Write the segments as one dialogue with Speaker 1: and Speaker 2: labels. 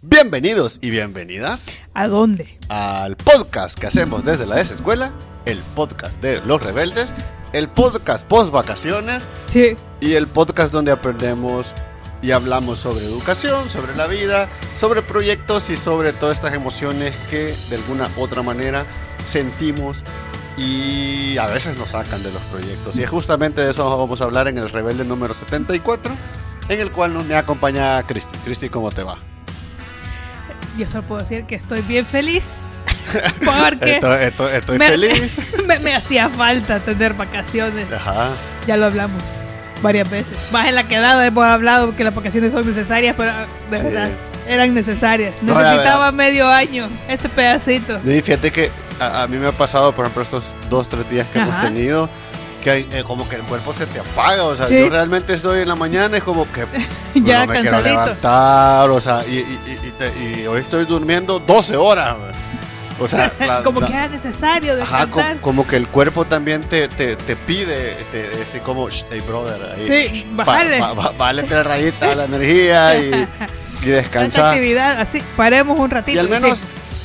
Speaker 1: Bienvenidos y bienvenidas
Speaker 2: ¿A dónde?
Speaker 1: al podcast que hacemos desde la desescuela, el podcast de los rebeldes, el podcast post vacaciones
Speaker 2: Sí.
Speaker 1: y el podcast donde aprendemos y hablamos sobre educación, sobre la vida, sobre proyectos y sobre todas estas emociones que de alguna otra manera sentimos y a veces nos sacan de los proyectos. Y es justamente de eso vamos a hablar en el Rebelde número 74, en el cual nos me acompaña Cristi. Cristi, ¿cómo te va?
Speaker 2: Yo solo puedo decir que estoy bien feliz. Porque
Speaker 1: Estoy, estoy- estoy
Speaker 2: me,
Speaker 1: feliz.
Speaker 2: me, me hacía falta tener vacaciones.
Speaker 1: Ajá.
Speaker 2: Ya lo hablamos varias veces. Más en la quedada hemos hablado que las vacaciones son necesarias, pero de
Speaker 1: Sí.
Speaker 2: verdad eran necesarias.
Speaker 1: No,
Speaker 2: Necesitaba
Speaker 1: verdad.
Speaker 2: medio año este pedacito.
Speaker 1: Y fíjate que a, a mí me ha pasado, por ejemplo, estos dos, tres días que hemos
Speaker 2: Ajá.
Speaker 1: tenido, que hay, eh, como que el cuerpo se te apaga. O sea,
Speaker 2: Sí.
Speaker 1: yo realmente estoy en la mañana y como que
Speaker 2: Ya
Speaker 1: no me quiero levantar. O sea, y, y- te- y hoy estoy durmiendo 12 horas. O sea, la-
Speaker 2: Como
Speaker 1: la-
Speaker 2: que era necesario
Speaker 1: Ajá,
Speaker 2: descansar.
Speaker 1: co- como que el cuerpo también te, te, te pide, te, así como, "Shh, hey brother, ahí,
Speaker 2: Sí,
Speaker 1: ba-
Speaker 2: bájale.
Speaker 1: ba- ba- tres rayitas la energía y, y descansar.
Speaker 2: actividad, así, paremos un ratito.
Speaker 1: Y al
Speaker 2: sí.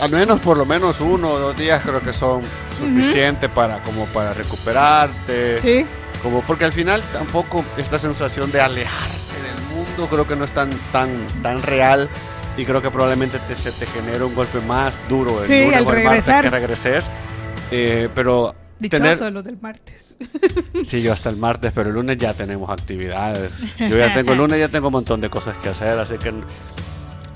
Speaker 1: Al menos por lo menos uno o dos días creo que son suficientes para como para recuperarte.
Speaker 2: Sí.
Speaker 1: Como porque al final tampoco esta sensación de alejarte del mundo creo que no es tan tan tan real y creo que probablemente te, se te genera un golpe más duro el
Speaker 2: Sí,
Speaker 1: lunes
Speaker 2: al
Speaker 1: o el martes que regreses. Eh, pero
Speaker 2: Dichoso
Speaker 1: tener
Speaker 2: los del martes.
Speaker 1: sí yo hasta el martes pero el lunes ya tenemos actividades yo ya tengo el lunes ya tengo un montón de cosas que hacer así que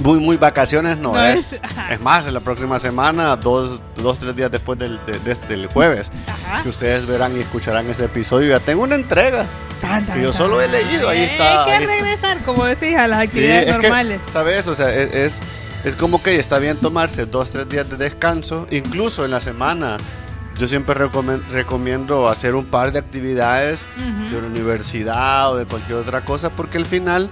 Speaker 1: muy muy vacaciones no,
Speaker 2: No
Speaker 1: es
Speaker 2: es-
Speaker 1: es más en la próxima semana dos dos tres días después del, de- jueves
Speaker 2: Ajá.
Speaker 1: que ustedes verán y escucharán ese episodio ya tengo una entrega
Speaker 2: Tan,
Speaker 1: que yo solo he leído, ahí
Speaker 2: Hay
Speaker 1: está,
Speaker 2: que
Speaker 1: ahí está.
Speaker 2: regresar, como decís, a las
Speaker 1: Sí,
Speaker 2: actividades
Speaker 1: es que,
Speaker 2: normales.
Speaker 1: ¿sabes? O sea, es, es, es como que está bien tomarse dos, tres días de descanso, incluso en la semana. Yo siempre recomiendo hacer un par de actividades de la universidad o de cualquier otra cosa, porque al final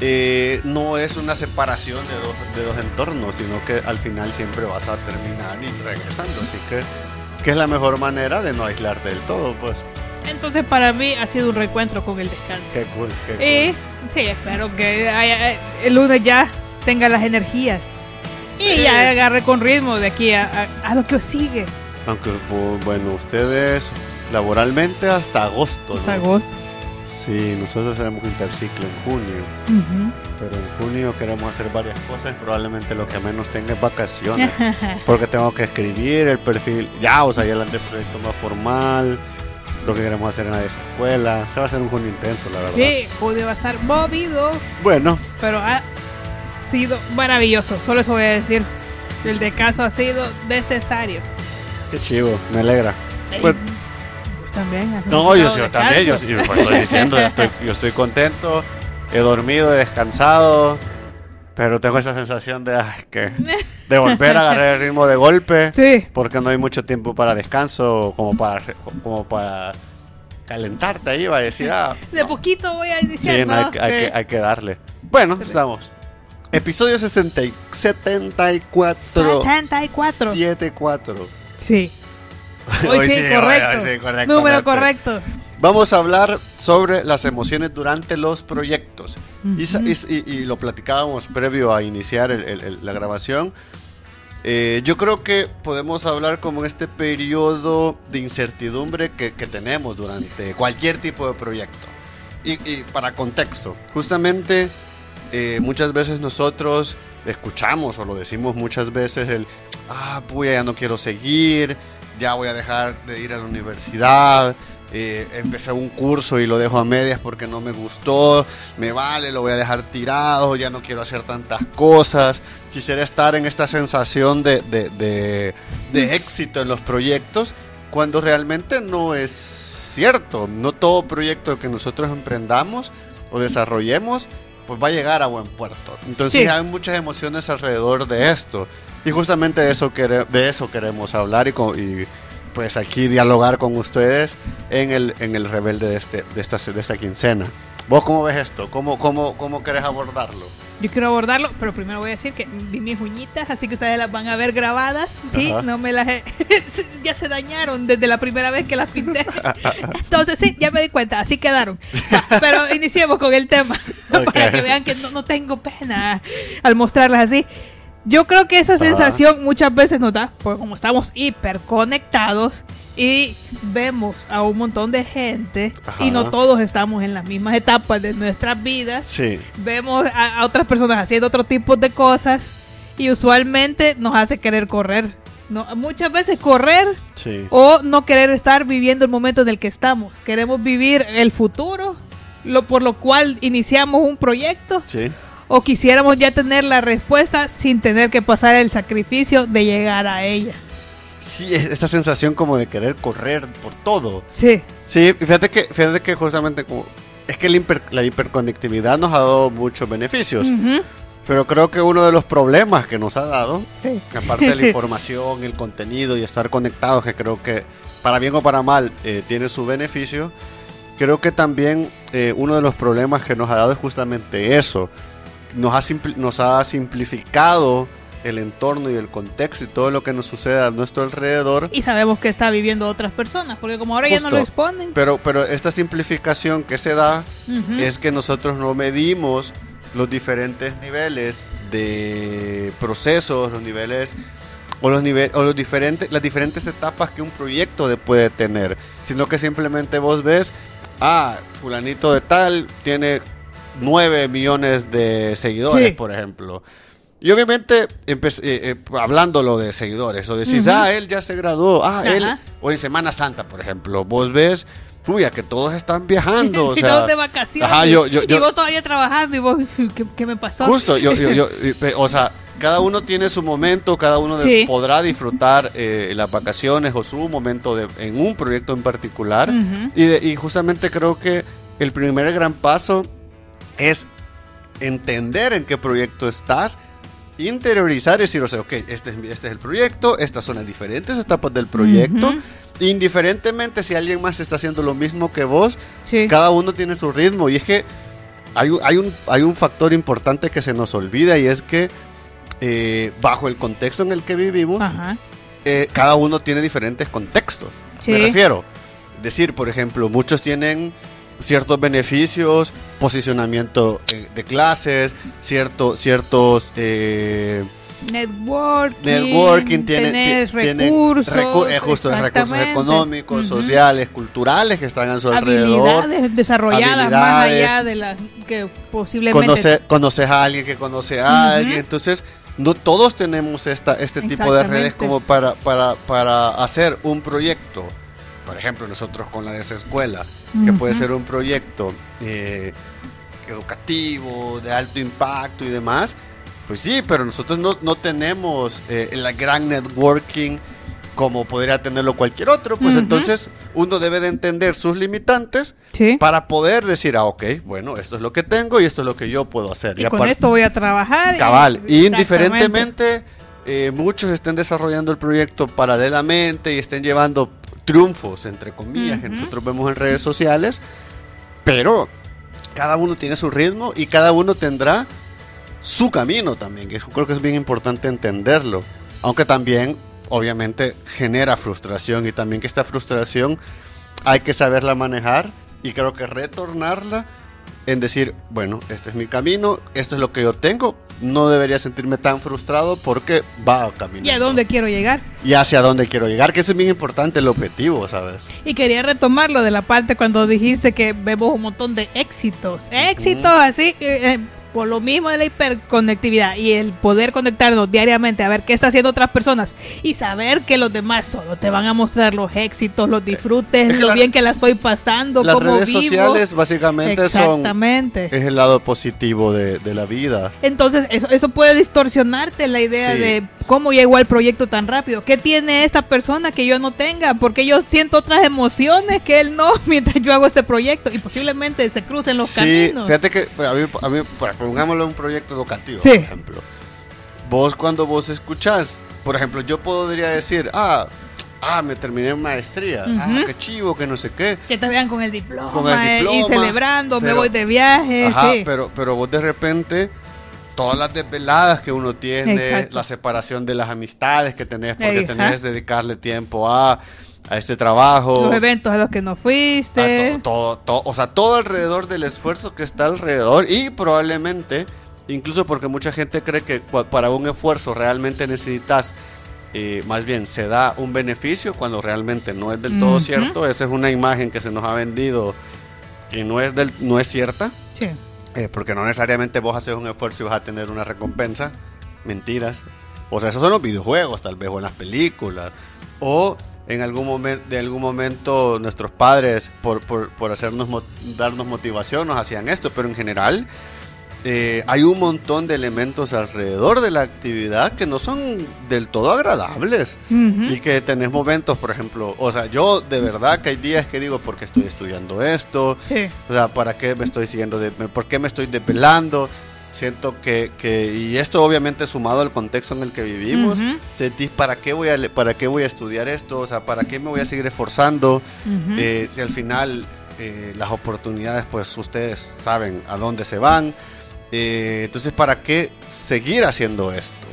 Speaker 1: eh, no es una separación de dos, de dos entornos, sino que al final siempre vas a terminar y regresando. Así que, que es la mejor manera de no aislarte del todo, pues.
Speaker 2: Entonces, para mí ha sido un reencuentro con el descanso.
Speaker 1: Qué cool, qué cool.
Speaker 2: Y sí, espero que haya- eh, el lunes ya tenga las energías.
Speaker 1: Sí.
Speaker 2: Y ya agarre con ritmo de aquí a, a- a lo que sigue.
Speaker 1: Aunque, bu- bueno, ustedes laboralmente hasta agosto.
Speaker 2: Hasta
Speaker 1: ¿no?
Speaker 2: agosto.
Speaker 1: Sí, nosotros tenemos interciclo en junio, pero en junio queremos hacer varias cosas y probablemente lo que menos tenga es vacaciones. Porque tengo que escribir el perfil, ya, o sea, ya el anteproyecto más formal, lo que queremos hacer en la escuela. Se va a hacer un junio intenso, la verdad.
Speaker 2: sí, Julio va a estar movido,
Speaker 1: Bueno,
Speaker 2: pero ha sido maravilloso. Solo eso voy a decir. El descanso ha sido necesario.
Speaker 1: qué chivo, me alegra. Pues-
Speaker 2: también.
Speaker 1: No, yo, sí, yo también, yo, sí, pues estoy diciendo, yo estoy, yo estoy contento, he dormido, he descansado, pero tengo esa sensación de, ay, que, de volver a agarrar el ritmo de golpe,
Speaker 2: Sí,
Speaker 1: porque no hay mucho tiempo para descanso, como para, como para calentarte ahí, va a decir, ah,
Speaker 2: de
Speaker 1: no.
Speaker 2: poquito voy a
Speaker 1: Sí,
Speaker 2: iniciar.
Speaker 1: no, hay,
Speaker 2: ¿no?
Speaker 1: que- hay
Speaker 2: Sí.
Speaker 1: que, hay que darle. Bueno, estamos. Episodio 60 y- 74.
Speaker 2: 74.
Speaker 1: 74.
Speaker 2: Sí. Hoy, sí, correcto.
Speaker 1: hoy sí, correctamente.
Speaker 2: Número correcto.
Speaker 1: Vamos a hablar sobre las emociones durante los proyectos. Y sa-
Speaker 2: Ujú.
Speaker 1: y, y- y lo platicábamos previo a iniciar el- el- el- la grabación. Eh, yo creo que podemos hablar como en este periodo de incertidumbre que, que tenemos durante cualquier tipo de proyecto. Y, y para contexto, justamente eh, muchas veces nosotros escuchamos o lo decimos muchas veces el, ah, pues ya no quiero seguir, ya voy a dejar de ir a la universidad, eh, empecé un curso y lo dejo a medias porque no me gustó, me vale, lo voy a dejar tirado, ya no quiero hacer tantas cosas. Quisiera estar en esta sensación de, de- de- de éxito en los proyectos cuando realmente no es cierto. No todo proyecto que nosotros emprendamos o desarrollemos pues va a llegar a buen puerto. Entonces
Speaker 2: Sí.
Speaker 1: hay muchas emociones alrededor de esto. Y justamente de eso, quere- de eso queremos hablar y, y, pues aquí dialogar con ustedes en el, en el rebelde de, este, de, esta, de esta quincena. ¿Vos cómo ves esto? ¿Cómo, cómo, cómo querés abordarlo?
Speaker 2: Yo quiero abordarlo, pero primero voy a decir que vi mis uñitas, así que ustedes las van a ver grabadas. Sí,
Speaker 1: Ajá.
Speaker 2: no me las he- ya se dañaron desde la primera vez que las pinté. Entonces sí, ya me di cuenta, así quedaron. Pero iniciemos con el tema
Speaker 1: Ok.
Speaker 2: para que vean que no, no tengo pena al mostrarlas así. Yo creo que esa sensación muchas veces nos da, porque como estamos hiperconectados y vemos a un montón de gente y no todos estamos en las mismas etapas de nuestras vidas,
Speaker 1: Sí.
Speaker 2: vemos a, a otras personas haciendo otro tipo de cosas y usualmente nos hace querer correr. No, muchas veces correr
Speaker 1: Sí.
Speaker 2: o no querer estar viviendo el momento en el que estamos. Queremos vivir el futuro, lo por lo cual iniciamos un proyecto
Speaker 1: Sí.
Speaker 2: O quisiéramos ya tener la respuesta sin tener que pasar el sacrificio de llegar a ella.
Speaker 1: Sí, es- esta sensación como de querer correr por todo.
Speaker 2: Sí,
Speaker 1: Sí, fíjate que, fíjate que justamente como... Es que la, hiper- la hiperconectividad nos ha dado muchos beneficios, pero creo que uno de los problemas que nos ha dado,
Speaker 2: sí.
Speaker 1: aparte de la información, el contenido y estar conectados, que creo que para bien o para mal eh, tiene su beneficio, creo que también eh, uno de los problemas que nos ha dado es justamente eso. Nos ha, nos ha simplificado el entorno y el contexto y todo lo que nos sucede a nuestro alrededor.
Speaker 2: Y sabemos que está viviendo otras personas, porque como ahora ya no
Speaker 1: Justo.
Speaker 2: responden.
Speaker 1: Pero, pero esta simplificación que se da es que nosotros no medimos los diferentes niveles de procesos, los niveles o los niveles o los diferentes las diferentes etapas que un proyecto de- puede tener, sino que simplemente vos ves, ah, fulanito de tal tiene 9 millones de seguidores,
Speaker 2: Sí.
Speaker 1: por ejemplo. Y obviamente, empe- eh, eh, hablándolo de seguidores, o decís,
Speaker 2: Ujú.
Speaker 1: ah, él ya se graduó, ah,
Speaker 2: Ajá.
Speaker 1: él, o en Semana Santa, por ejemplo, vos ves, uy, a que todos están viajando, o sea,
Speaker 2: todos de vacaciones.
Speaker 1: ajá, yo- yo-
Speaker 2: y
Speaker 1: yo-
Speaker 2: vos todavía trabajando y vos, ¿qué, qué me pasó?
Speaker 1: Justo, yo, yo, y- o sea, cada uno tiene su momento, cada uno
Speaker 2: Sí.
Speaker 1: podrá disfrutar eh, las vacaciones o su momento de- en un proyecto en particular.
Speaker 2: Ujú.
Speaker 1: y, de- y justamente creo que el primer gran paso es entender en qué proyecto estás, interiorizar y decir, o sea, ok, este es, este es el proyecto, estas son las diferentes etapas del proyecto. Indiferentemente si alguien más está haciendo lo mismo que vos,
Speaker 2: Sí.
Speaker 1: cada uno tiene su ritmo y es que hay, un- hay, un, hay un factor importante que se nos olvida y es que eh, bajo el contexto en el que vivimos, eh, cada uno tiene diferentes contextos.
Speaker 2: Sí.
Speaker 1: Me refiero. Decir, por ejemplo, muchos tienen ciertos beneficios, posicionamiento eh, de clases, cierto, ciertos... eh,
Speaker 2: Networking.
Speaker 1: Networking tiene,
Speaker 2: tener recursos.
Speaker 1: recu- eh, justo, recursos económicos, sociales, culturales que están a su alrededor.
Speaker 2: Habilidades desarrolladas más allá de las que posiblemente.
Speaker 1: Conoce, conoces a alguien que conoce a alguien. Entonces, no todos tenemos esta, este tipo de redes como para, para, para hacer un proyecto. Por ejemplo, nosotros con la desescuela, que puede ser un proyecto eh, educativo, de alto impacto y demás. Pues sí, pero nosotros no, no tenemos eh, la gran networking como podría tenerlo cualquier otro. Pues
Speaker 2: Ujú.
Speaker 1: entonces uno debe de entender sus limitantes
Speaker 2: Sí.
Speaker 1: para poder decir, ah, ok, bueno, esto es lo que tengo y esto es lo que yo puedo hacer.
Speaker 2: Y
Speaker 1: Y
Speaker 2: con esto voy a trabajar.
Speaker 1: Cabal, y indiferentemente eh, muchos estén desarrollando el proyecto paralelamente y estén llevando triunfos, entre comillas, que nosotros vemos en redes sociales, pero cada uno tiene su ritmo y cada uno tendrá su camino también, que creo que es bien importante entenderlo, aunque también obviamente genera frustración y también que esta frustración hay que saberla manejar y creo que retornarla en decir, bueno, este es mi camino, esto es lo que yo tengo, no debería sentirme tan frustrado porque va a caminar.
Speaker 2: ¿Y a dónde quiero llegar?
Speaker 1: Y hacia dónde quiero llegar, que eso es bien importante, el objetivo, ¿sabes?
Speaker 2: Y quería retomar lo de la parte cuando dijiste que vemos un montón de éxitos. Éxitos así, eh, por lo mismo de la hiperconectividad y el poder conectarnos diariamente a ver qué está haciendo otras personas y saber que los demás solo te van a mostrar los éxitos, los disfrutes,
Speaker 1: es que
Speaker 2: lo
Speaker 1: la-
Speaker 2: bien que la estoy pasando,
Speaker 1: Las
Speaker 2: cómo
Speaker 1: redes
Speaker 2: vivo.
Speaker 1: sociales básicamente son
Speaker 2: Exactamente.
Speaker 1: es el lado positivo de, de la vida.
Speaker 2: Entonces, eso, eso puede distorsionarte la idea
Speaker 1: Sí.
Speaker 2: de cómo llegó al proyecto tan rápido. ¿Qué tiene esta persona que yo no tenga? Porque yo siento otras emociones que él no mientras yo hago este proyecto y posiblemente se crucen los
Speaker 1: sí,
Speaker 2: caminos.
Speaker 1: fíjate que a mí, a mí, por- pongámoslo en un proyecto educativo,
Speaker 2: Sí.
Speaker 1: por ejemplo. Vos cuando vos escuchás, por ejemplo, yo podría decir, ah, ah, me terminé maestría, ah, qué chivo, que no sé qué.
Speaker 2: Que te vean con el diploma,
Speaker 1: Con el
Speaker 2: eh, y
Speaker 1: diploma,
Speaker 2: celebrando, me voy de viaje.
Speaker 1: Ajá,
Speaker 2: sí.
Speaker 1: pero, pero vos de repente todas las desveladas que uno tiene,
Speaker 2: Exacto.
Speaker 1: la separación de las amistades que tenés, porque tenés que dedicarle tiempo a, a este trabajo.
Speaker 2: Los eventos a los que no fuiste.
Speaker 1: todo, todo, todo, o sea, todo alrededor del esfuerzo que está alrededor y probablemente, incluso porque mucha gente cree que para un esfuerzo realmente necesitas, eh, más bien se da un beneficio cuando realmente no es del todo cierto. Esa es una imagen que se nos ha vendido que no es, del, no es cierta.
Speaker 2: Sí.
Speaker 1: Eh, porque no necesariamente vos haces un esfuerzo y vas a tener una recompensa. Mentiras. O sea, esos son los videojuegos, tal vez, o en las películas. O en algún momento, de algún momento nuestros padres, por, por, por hacernos, darnos motivación, nos hacían esto. Pero en general, eh, hay un montón de elementos alrededor de la actividad que no son del todo agradables. Y que tenés momentos, por ejemplo, o sea, yo de verdad que hay días que digo, ¿por qué estoy estudiando esto?
Speaker 2: Sí.
Speaker 1: O sea, ¿para qué me estoy siguiendo? De, ¿Por qué me estoy desvelando? Siento que, que, y esto obviamente sumado al contexto en el que vivimos, sentís, ¿para qué, voy a, ¿para qué voy a estudiar esto? O sea, ¿para qué me voy a seguir esforzando? Eh, si al final eh, las oportunidades, pues ustedes saben a dónde se van. Eh, entonces, ¿para qué seguir haciendo esto?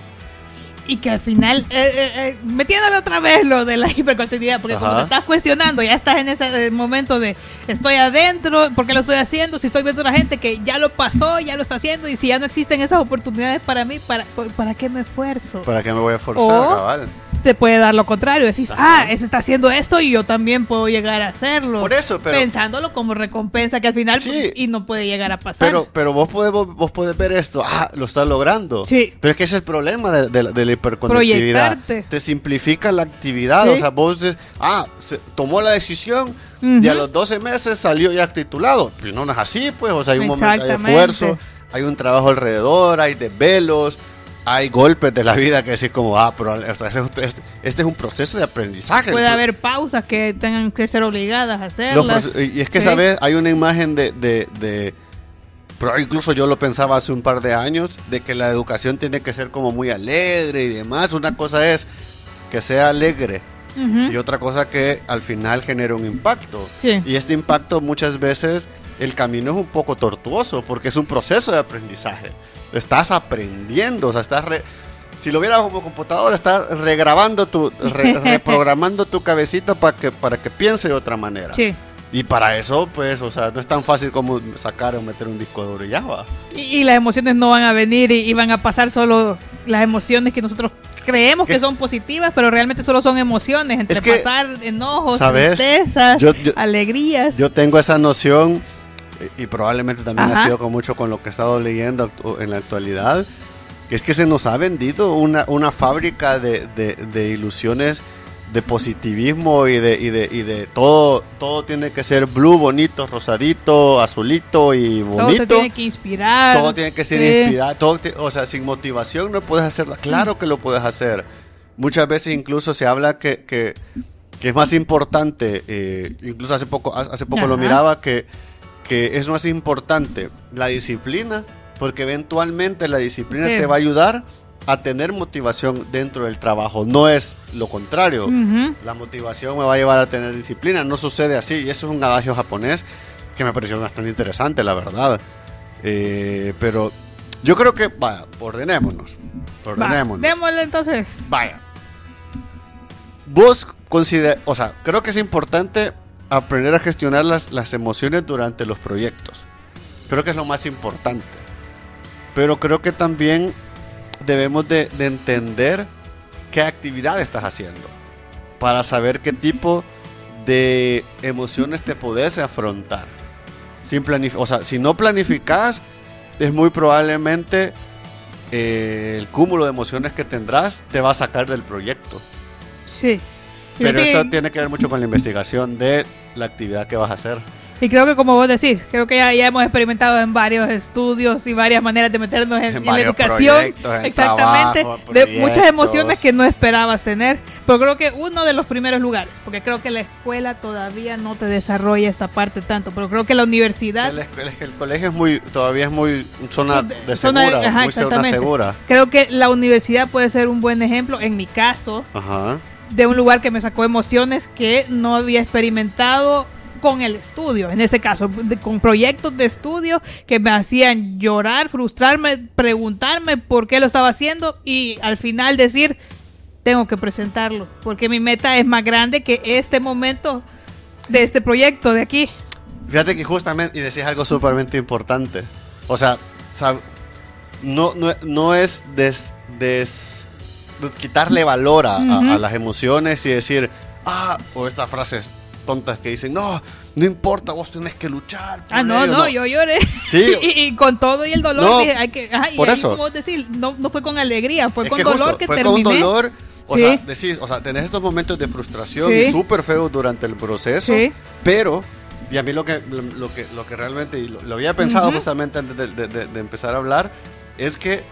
Speaker 2: Y que al final, eh, eh, eh, metiéndole otra vez lo de la hiperconectividad, porque
Speaker 1: Ajá.
Speaker 2: cuando te estás cuestionando, ya estás en ese eh, momento de estoy adentro, ¿por qué lo estoy haciendo? Si estoy viendo a otra gente que ya lo pasó, ya lo está haciendo, y si ya no existen esas oportunidades para mí, ¿para, ¿para qué me esfuerzo?
Speaker 1: ¿Para qué me voy a esforzar,
Speaker 2: O-
Speaker 1: cabal?
Speaker 2: Te puede dar lo contrario, decís,
Speaker 1: Ajá.
Speaker 2: ah, ese está haciendo esto y yo también puedo llegar a hacerlo.
Speaker 1: Por eso, pero...
Speaker 2: Pensándolo como recompensa que al final
Speaker 1: Sí.
Speaker 2: y no puede llegar a pasar.
Speaker 1: Pero, pero vos, podés, vos, podés ver esto, ah, lo estás logrando.
Speaker 2: Sí.
Speaker 1: Pero es que ese es el problema de, de de la hiperconectividad.
Speaker 2: Proyectarte.
Speaker 1: Te simplifica la actividad.
Speaker 2: Sí.
Speaker 1: O sea, vos dices, ah, se tomó la decisión
Speaker 2: Ujú.
Speaker 1: y a los 12 meses salió ya titulado. Pero no, es así, pues. O sea, hay un momento, hay esfuerzo, hay un trabajo alrededor, hay desvelos, hay golpes de la vida que decís como, ah, pero o sea, este, este es un proceso de aprendizaje.
Speaker 2: Puede haber pausas que tengan que ser obligadas a hacerlas.
Speaker 1: proce- y es que,
Speaker 2: Sí.
Speaker 1: ¿sabes? Hay una imagen de, de, de- Pero incluso yo lo pensaba hace un par de años, de que la educación tiene que ser como muy alegre y demás. Una cosa es que sea alegre y otra cosa que al final genere un impacto.
Speaker 2: Sí.
Speaker 1: Y este impacto muchas veces el camino es un poco tortuoso porque es un proceso de aprendizaje. Estás aprendiendo, o sea, estás... re- si lo vieras como computadora, estás regrabando tu, re- reprogramando tu cabecita para que, para que piense de otra manera.
Speaker 2: Sí.
Speaker 1: Y para eso, pues, o sea, no es tan fácil como sacar o meter un disco duro y ya va.
Speaker 2: Y, y las emociones no van a venir y, y van a pasar solo las emociones que nosotros creemos que son positivas, pero realmente solo son emociones, entre
Speaker 1: Es que,
Speaker 2: pasar enojos,
Speaker 1: ¿sabes?
Speaker 2: tristezas,
Speaker 1: Yo- yo-
Speaker 2: alegrías.
Speaker 1: Yo tengo esa noción y probablemente también
Speaker 2: Ajá.
Speaker 1: ha sido con mucho con lo que he estado leyendo en la actualidad. Es que se nos ha vendido una, una fábrica de, de- de ilusiones, de positivismo y de, y de, y de todo, todo tiene que ser blue, bonito, rosadito, azulito y
Speaker 2: todo te
Speaker 1: bonito.
Speaker 2: tiene que inspirar.
Speaker 1: Todo tiene que ser
Speaker 2: Sí.
Speaker 1: inspirado. todo te- o sea, sin motivación no puedes hacerlo. Claro que lo puedes hacer. Muchas veces incluso se habla que, que, que es más importante, eh, incluso hace poco, hace poco lo miraba, que, que es más importante la disciplina, porque eventualmente la disciplina
Speaker 2: Sí.
Speaker 1: te va a ayudar a tener motivación dentro del trabajo. No es lo contrario. La motivación me va a llevar a tener disciplina. No sucede así. Y eso es un adagio japonés que me pareció bastante interesante, la verdad. Eh, pero yo creo que, vaya, ordenémonos.
Speaker 2: Va,
Speaker 1: Ordenémonos.
Speaker 2: démosle entonces.
Speaker 1: Vaya. Vos considera, o sea, creo que es importante aprender a gestionar las, las emociones durante los proyectos. Creo que es lo más importante. Pero creo que también debemos de, de entender qué actividad estás haciendo para saber qué tipo de emociones te podés afrontar. Sin o sea, si no planificas, es muy probablemente eh, el cúmulo de emociones que tendrás te va a sacar del proyecto.
Speaker 2: Sí.
Speaker 1: Pero esto
Speaker 2: que-
Speaker 1: tiene que ver mucho con la investigación de la actividad que vas a hacer.
Speaker 2: Y creo que como vos decís, creo que ya, ya hemos experimentado en varios estudios y varias maneras de meternos en,
Speaker 1: En
Speaker 2: en la educación.
Speaker 1: en
Speaker 2: Exactamente.
Speaker 1: trabajo,
Speaker 2: de muchas emociones que no esperabas tener. Pero creo que uno de los primeros lugares, porque creo que la escuela todavía no te desarrolla esta parte tanto, pero creo que la universidad...
Speaker 1: El, colegio es muy, todavía es muy zona
Speaker 2: De- zona-
Speaker 1: segura,
Speaker 2: ajá,
Speaker 1: muy segura.
Speaker 2: Creo que la universidad puede ser un buen ejemplo, en mi caso,
Speaker 1: Ajá.
Speaker 2: De un lugar que me sacó emociones que no había experimentado con el estudio, en ese caso, de- con proyectos de estudio que me hacían llorar, frustrarme, preguntarme por qué lo estaba haciendo y al final decir, tengo que presentarlo, porque mi meta es más grande que este momento de este proyecto de aquí.
Speaker 1: Fíjate que justamente, y decís algo súpermente importante. O sea, no, no, no es des, des- de quitarle valor a, a-
Speaker 2: Ujú.
Speaker 1: a las emociones y decir, ah, o estas frases tontas que dicen, no, no importa, vos tenés que luchar. por
Speaker 2: Ah, no,
Speaker 1: ello".
Speaker 2: no, yo lloré.
Speaker 1: Sí.
Speaker 2: y, y con todo y el dolor,
Speaker 1: No,
Speaker 2: dije, hay que, ajá, y
Speaker 1: por
Speaker 2: ahí
Speaker 1: eso.
Speaker 2: como decir, no, no fue con alegría, fue
Speaker 1: Es
Speaker 2: con
Speaker 1: que
Speaker 2: dolor
Speaker 1: justo,
Speaker 2: que
Speaker 1: fue
Speaker 2: terminé.
Speaker 1: con dolor. O
Speaker 2: Sí.
Speaker 1: sea, decís, o sea, tenés estos momentos de frustración
Speaker 2: Sí.
Speaker 1: y súper feos durante el proceso,
Speaker 2: Sí.
Speaker 1: pero, y a mí lo que, lo, lo que, lo que realmente, y lo, lo había pensado
Speaker 2: Ujú.
Speaker 1: justamente antes de, de- de- de empezar a hablar, es que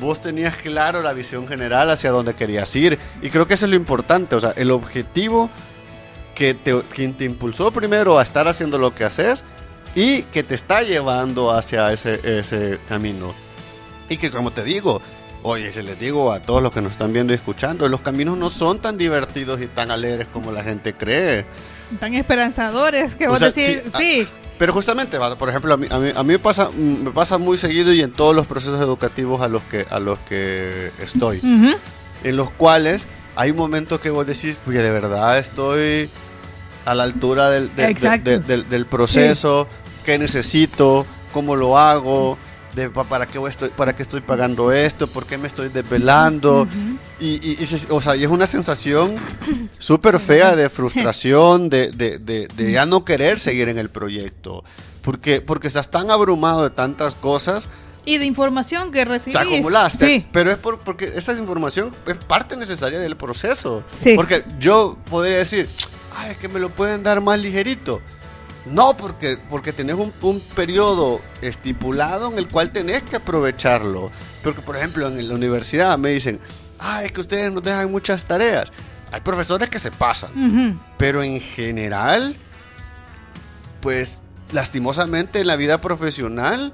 Speaker 1: vos tenías claro la visión general hacia dónde querías ir. Y creo que eso es lo importante, o sea, el objetivo que te, quien te impulsó primero a estar haciendo lo que haces y que te está llevando hacia ese, ese camino. Y que como te digo, oye, se les digo a todos los que nos están viendo y escuchando, los caminos no son tan divertidos y tan alegres como la gente cree.
Speaker 2: Tan esperanzadores que
Speaker 1: O
Speaker 2: vos
Speaker 1: sea,
Speaker 2: decís,
Speaker 1: sí, ah,
Speaker 2: sí,
Speaker 1: Pero justamente, por ejemplo, a mí, a mí, a mí me, pasa, mm, me pasa muy seguido y en todos los procesos educativos a los que, a los que estoy,
Speaker 2: ujú,
Speaker 1: en los cuales hay un momento que vos decís, pues de verdad estoy a la altura del, del-
Speaker 2: Exacto.
Speaker 1: del- del- del proceso, qué necesito, cómo lo hago, de, pa- para, qué voy estoy, para qué estoy pagando esto, por qué me estoy desvelando. Y, y- y o sea, y es una sensación súper fea de frustración, de, de- de- de ya no querer seguir en el proyecto. Porque, porque estás tan abrumado de tantas cosas,
Speaker 2: Y de información que recibís.
Speaker 1: te acumulaste.
Speaker 2: Sí,
Speaker 1: Pero es por- porque esa información es parte necesaria del proceso.
Speaker 2: Sí.
Speaker 1: Porque yo podría decir, ay, es que me lo pueden dar más ligerito. No, porque, porque tenés un, un periodo estipulado en el cual tenés que aprovecharlo. Porque, por ejemplo, en la universidad me dicen, ah, es que ustedes nos dejan muchas tareas. Hay profesores que se pasan,
Speaker 2: ujú,
Speaker 1: pero en general, pues lastimosamente en la vida profesional,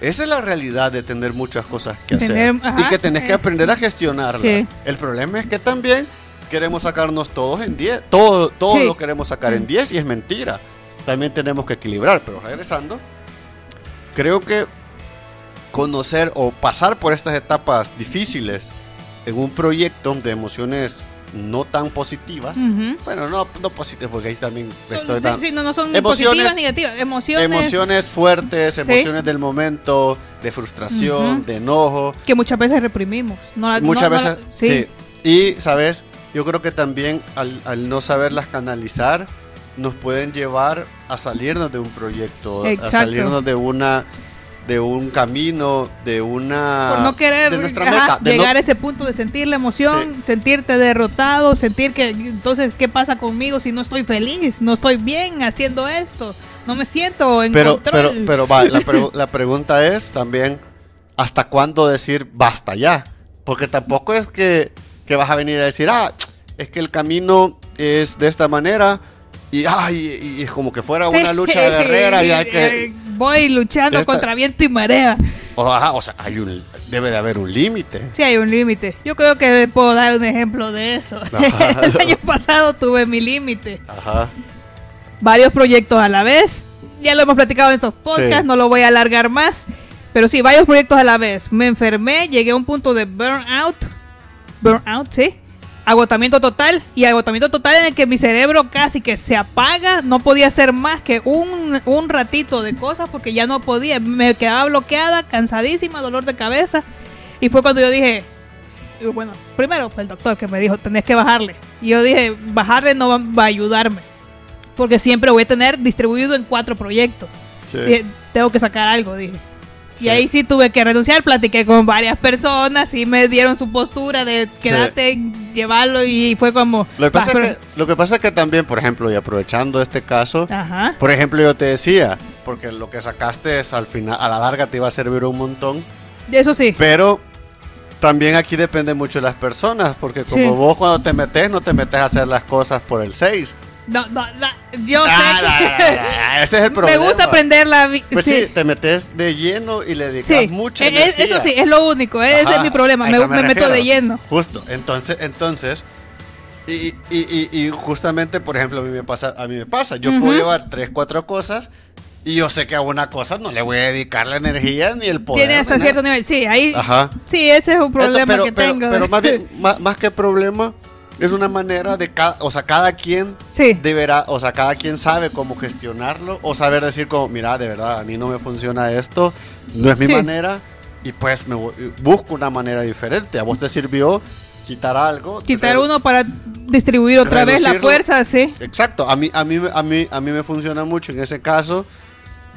Speaker 1: esa es la realidad de tener muchas cosas que
Speaker 2: Tener-
Speaker 1: hacer.
Speaker 2: ajá,
Speaker 1: y que tenés que
Speaker 2: eh,
Speaker 1: aprender a gestionarlas.
Speaker 2: sí.
Speaker 1: El problema es que también queremos sacarnos todos en 10. Todo, todo
Speaker 2: Sí.
Speaker 1: lo queremos sacar en
Speaker 2: Mm.
Speaker 1: 10 y es mentira. También tenemos que equilibrar. Pero regresando, creo que conocer o pasar por estas etapas difíciles en un proyecto de emociones no tan positivas.
Speaker 2: ujú.
Speaker 1: Bueno, no, no positivas, porque ahí también
Speaker 2: Son-
Speaker 1: estoy
Speaker 2: sí,
Speaker 1: dando-
Speaker 2: sí, no, no son
Speaker 1: Emociones-
Speaker 2: positivas, negativas. Emociones,
Speaker 1: Emociones fuertes,
Speaker 2: Sí.
Speaker 1: emociones del momento, de frustración,
Speaker 2: Ujú.
Speaker 1: de enojo.
Speaker 2: que muchas veces reprimimos. No la-
Speaker 1: Muchas
Speaker 2: no- no la-
Speaker 1: veces, sí. Y, ¿sabes? Yo creo que también al, al no saberlas canalizar, nos pueden llevar a salirnos de un proyecto, a
Speaker 2: Exacto.
Speaker 1: salirnos de una de un camino, de una...
Speaker 2: por no querer
Speaker 1: de nuestra
Speaker 2: ajá,
Speaker 1: meta, de no-
Speaker 2: llegar a ese punto de sentir la emoción, sentirte derrotado, sentir que entonces qué pasa conmigo si no estoy feliz, no estoy bien haciendo esto, no me siento en
Speaker 1: pero, pero,
Speaker 2: control.
Speaker 1: pero va, la, pregu- la pregunta es también, ¿hasta cuándo decir basta ya? Porque tampoco es que, que vas a venir a decir, ah, es que el camino es de esta manera y, ay, y es como que fuera
Speaker 2: Sí.
Speaker 1: una lucha guerrera y hay que...
Speaker 2: Eh, Voy luchando
Speaker 1: Esta-
Speaker 2: contra viento y marea.
Speaker 1: O, ajá, o sea, hay un, debe de haber un límite.
Speaker 2: Sí, hay un límite. Yo creo que puedo dar un ejemplo de eso.
Speaker 1: Ajá.
Speaker 2: El año pasado tuve mi límite.
Speaker 1: Ajá.
Speaker 2: varios proyectos a la vez. Ya lo hemos platicado en estos podcasts,
Speaker 1: Sí.
Speaker 2: no lo voy a alargar más. Pero sí, varios proyectos a la vez. Me enfermé, llegué a un punto de burnout. Burnout, sí. Agotamiento total. Y agotamiento total en el que mi cerebro casi que se apaga. No podía hacer más que un, un ratito de cosas porque ya no podía. Me quedaba bloqueada, cansadísima, dolor de cabeza. Y fue cuando yo dije, bueno, primero fue el doctor que me dijo, tenés que bajarle. Y yo dije, bajarle no va, va a ayudarme. Porque siempre voy a tener distribuido en cuatro proyectos.
Speaker 1: Sí.
Speaker 2: Dije, tengo que sacar algo, dije.
Speaker 1: Sí.
Speaker 2: Y ahí sí tuve que renunciar, platiqué con varias personas y me dieron su postura de quedarte, llevarlo y fue como...
Speaker 1: Lo que, pasa
Speaker 2: "Va,
Speaker 1: es que, lo que pasa es que también, por ejemplo, y aprovechando este caso,
Speaker 2: Ajá.
Speaker 1: por ejemplo, yo te decía, porque lo que sacaste es al final, a la larga te iba a servir un montón,
Speaker 2: Eso sí.
Speaker 1: pero también aquí depende mucho de las personas, porque como
Speaker 2: Sí.
Speaker 1: vos cuando te metes, no te metes a hacer las cosas por el 6.
Speaker 2: No, no, no, yo
Speaker 1: Ah,
Speaker 2: sé
Speaker 1: la,
Speaker 2: que...
Speaker 1: la, la, ese es el
Speaker 2: me
Speaker 1: problema.
Speaker 2: gusta aprender la...
Speaker 1: Pues sí. te metes de lleno y le dedicas
Speaker 2: Sí,
Speaker 1: mucha
Speaker 2: e- e-
Speaker 1: energía.
Speaker 2: eso sí, es lo único, ese
Speaker 1: Ajá,
Speaker 2: es mi problema, me, me meto de lleno.
Speaker 1: Justo, entonces, entonces Y, y, y, y justamente, por ejemplo, a mí me pasa, a mí me pasa, yo puedo llevar tres, cuatro cosas y yo sé que a una cosa no le voy a dedicar la energía ni el poder.
Speaker 2: Tiene hasta cierto nivel. Sí, ahí.
Speaker 1: Ajá.
Speaker 2: Sí, ese es un problema
Speaker 1: Esto- pero,
Speaker 2: que
Speaker 1: pero-
Speaker 2: tengo.
Speaker 1: pero más bien, más, más que problema, es una manera de cada, o sea, cada quien
Speaker 2: Sí.
Speaker 1: deberá, o sea, cada quien sabe cómo gestionarlo o saber decir como, mira, de verdad, a mí no me funciona esto, no es mi
Speaker 2: Sí.
Speaker 1: manera y pues me voy- busco una manera diferente. A vos te sirvió quitar algo.
Speaker 2: Quitar uno para distribuir otra vez la fuerza, sí.
Speaker 1: Exacto, a mí, a mí, a mí, a mí me funciona mucho en ese caso.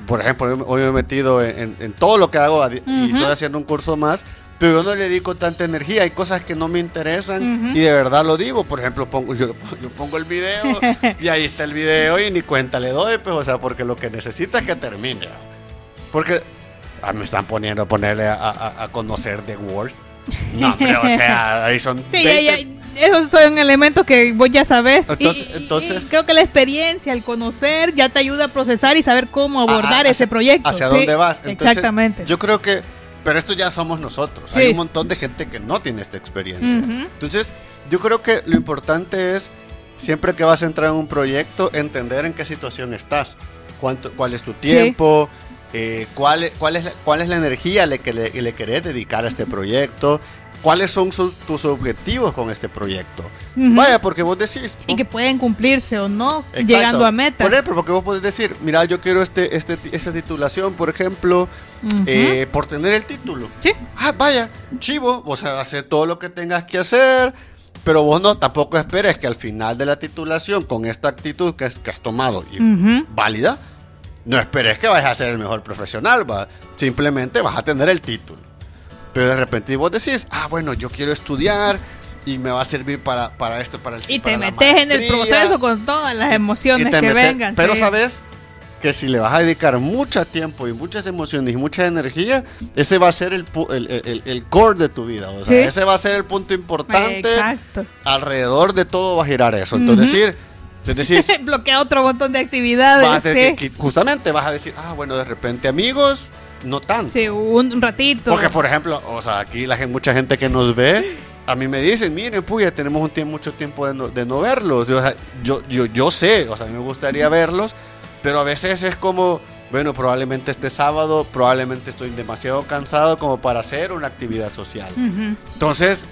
Speaker 1: Por ejemplo, hoy me he metido en, en- en todo lo que hago y estoy haciendo un curso más, pero yo no le dedico tanta energía. Hay cosas que no me interesan y de verdad lo digo. Por ejemplo, pongo, yo, yo pongo el video y ahí está el video y ni cuenta le doy, pues, o sea, porque lo que necesita es que termine. Porque ah, me están poniendo a ponerle a, a- a conocer The World. No, hombre, o sea, ahí son
Speaker 2: Sí, ya,
Speaker 1: 20
Speaker 2: ya, esos son elementos que vos ya sabes.
Speaker 1: Entonces-
Speaker 2: y- y
Speaker 1: entonces-
Speaker 2: creo que la experiencia, el conocer, ya te ayuda a procesar y saber cómo abordar
Speaker 1: Ah, hacia-
Speaker 2: ese proyecto.
Speaker 1: ¿Hacia
Speaker 2: Sí,
Speaker 1: dónde vas? Entonces,
Speaker 2: exactamente.
Speaker 1: Yo creo que, pero esto ya somos nosotros.
Speaker 2: Sí.
Speaker 1: Hay un montón de gente que no tiene esta experiencia. Entonces, yo creo que lo importante es, siempre que vas a entrar en un proyecto, entender en qué situación estás, cuánto, cuál es tu tiempo, eh, cuál, es- cuál, es la, cuál es la energía le que le, le querés dedicar a este proyecto, cuáles son su- tus objetivos con este proyecto.
Speaker 2: Ujú.
Speaker 1: Vaya, porque vos decís...
Speaker 2: y que pueden cumplirse o no,
Speaker 1: Exacto.
Speaker 2: llegando a metas.
Speaker 1: Por ejemplo, porque vos podés decir, mira, yo quiero este, este, esta titulación, por ejemplo,
Speaker 2: Ujú.
Speaker 1: eh, por tener el título.
Speaker 2: sí.
Speaker 1: Ah, vaya, chivo, o sea, hacer todo lo que tengas que hacer, pero vos no tampoco esperes que al final de la titulación, con esta actitud que, has- que has tomado y
Speaker 2: Ujú.
Speaker 1: válida, no esperes que vayas a ser el mejor profesional, va. Simplemente vas a tener el título. Pero de repente vos decís, ah, bueno, yo quiero estudiar y me va a servir para, para esto, para el
Speaker 2: Y
Speaker 1: para
Speaker 2: te metes en el
Speaker 1: maestría".
Speaker 2: proceso con todas las emociones que
Speaker 1: metes-
Speaker 2: vengan.
Speaker 1: Pero
Speaker 2: sí.
Speaker 1: sabes que si le vas a dedicar mucho tiempo y muchas emociones y mucha energía, ese va a ser el, el, el- el core de tu vida. O sea,
Speaker 2: Sí.
Speaker 1: ese va a ser el punto importante.
Speaker 2: Exacto.
Speaker 1: Alrededor de todo va a girar eso. Entonces,
Speaker 2: Ujú.
Speaker 1: decir, es decir,
Speaker 2: Bloquea otro montón de actividades.
Speaker 1: vas a tener
Speaker 2: sí.
Speaker 1: justamente vas a decir, ah, bueno, de repente amigos, no tanto.
Speaker 2: Sí, un, ratito.
Speaker 1: Porque, por ejemplo, o sea, aquí la gente, mucha gente que nos ve, a mí me dicen, miren, puya, tenemos un tiempo, mucho tiempo de no, de no verlos. O sea, yo, yo, yo sé, o sea, a mí me gustaría verlos, pero a veces es como, bueno, probablemente este sábado, probablemente estoy demasiado cansado como para hacer una actividad social. Entonces,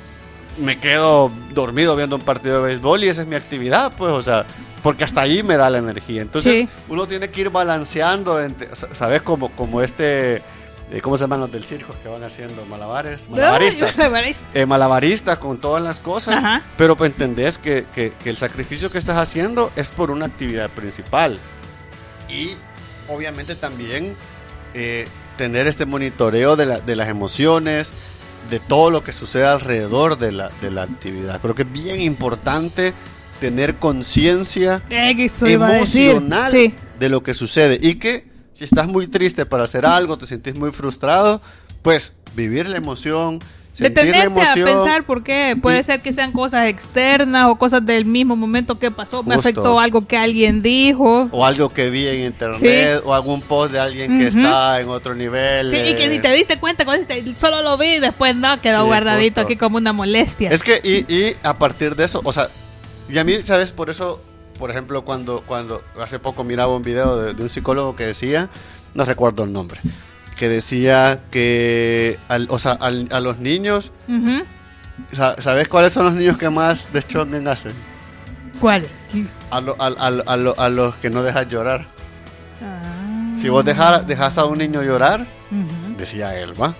Speaker 1: me quedo dormido viendo un partido de béisbol y esa es mi actividad, pues, o sea, porque hasta ahí me da la energía. Entonces,
Speaker 2: Sí.
Speaker 1: uno tiene que ir balanceando, entre- ¿sabes? Como, como este, eh, ¿cómo se llaman los del circo que van haciendo? Malabares, malabaristas.
Speaker 2: Malabaristas.
Speaker 1: Eh, malabaristas con todas las cosas,
Speaker 2: Ajá.
Speaker 1: pero pues entendés que, que- que el sacrificio que estás haciendo es por una actividad principal. Y obviamente también eh, tener este monitoreo de, la- de las emociones, de todo lo que sucede alrededor de la, de la actividad. Creo que es bien importante tener conciencia
Speaker 2: Eh, que
Speaker 1: emocional
Speaker 2: Sí.
Speaker 1: de lo que sucede y que si estás muy triste para hacer algo, te sentís muy frustrado, pues vivir la emoción,
Speaker 2: Detenerte a pensar por qué. Puede
Speaker 1: Y-
Speaker 2: ser que sean cosas externas o cosas del mismo momento que pasó. Me
Speaker 1: Justo.
Speaker 2: afectó algo que alguien dijo.
Speaker 1: o algo que vi en internet o algún post de alguien que
Speaker 2: Ujú.
Speaker 1: está en otro nivel.
Speaker 2: Sí, y que
Speaker 1: eh,
Speaker 2: ni te diste cuenta, solo lo vi y después no, quedó
Speaker 1: Sí,
Speaker 2: guardadito
Speaker 1: justo.
Speaker 2: aquí como una molestia.
Speaker 1: Es que, y, y a partir de eso, o sea, y a mí, ¿sabes? Por eso, por ejemplo, cuando, cuando hace poco miraba un video de, de un psicólogo que decía, no recuerdo el nombre, que decía que, al- o sea, al- a los niños, ¿sabes cuáles son los niños que más deschongen hacen?
Speaker 2: ¿Cuáles?
Speaker 1: A, lo- al- a lo- a los que no dejas llorar.
Speaker 2: Ah.
Speaker 1: Si vos dejar, dejas a un niño llorar, decía él, ¿va?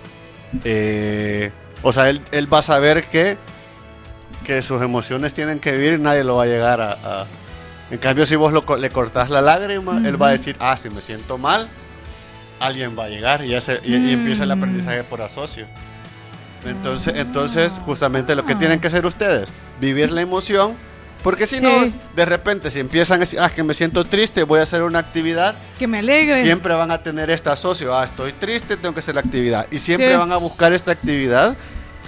Speaker 1: Eh, o sea, él, él va a saber que, que sus emociones tienen que vivir y nadie lo va a llegar a... a- En cambio, si vos lo le cortás la lágrima, él va a decir, ah, si me siento mal, alguien va a llegar y, ese- y- y empieza el
Speaker 2: Mm.
Speaker 1: aprendizaje por asocio. Entonces, entonces, justamente lo que tienen que hacer ustedes, vivir la emoción, porque si no,
Speaker 2: Sí.
Speaker 1: de repente, si empiezan a decir, ah, que me siento triste, voy a hacer una actividad,
Speaker 2: Que me alegre.
Speaker 1: siempre van a tener este asocio. Ah, estoy triste, tengo que hacer la actividad. Y siempre
Speaker 2: Sí.
Speaker 1: van a buscar esta actividad.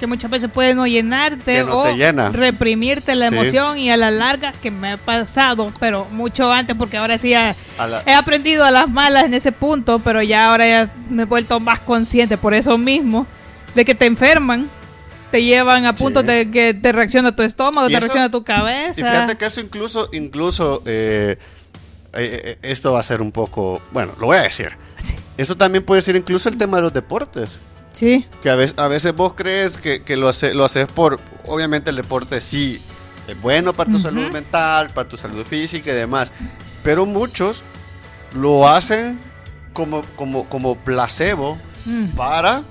Speaker 2: Que muchas veces puede no llenarte
Speaker 1: no
Speaker 2: o
Speaker 1: llena.
Speaker 2: reprimirte la
Speaker 1: Sí.
Speaker 2: emoción y a la larga, que me ha pasado, pero mucho antes, porque ahora sí
Speaker 1: la-
Speaker 2: he aprendido a las malas en ese punto, pero ya ahora ya me he vuelto más consciente por eso mismo, de que te enferman te llevan a punto
Speaker 1: Sí.
Speaker 2: de que te reacciona tu estómago, te
Speaker 1: eso-
Speaker 2: reacciona tu cabeza.
Speaker 1: Y fíjate que eso incluso, incluso, eh, eh, eh, esto va a ser un poco, bueno, lo voy a decir.
Speaker 2: Sí.
Speaker 1: Eso también puede ser incluso el tema de los deportes.
Speaker 2: Sí.
Speaker 1: Que a veces, a veces vos crees que, que lo, hace, lo haces por, obviamente el deporte sí es bueno para tu
Speaker 2: Ujú.
Speaker 1: salud mental, para tu salud física y demás. Pero muchos lo hacen como, como, como placebo
Speaker 2: Mm.
Speaker 1: para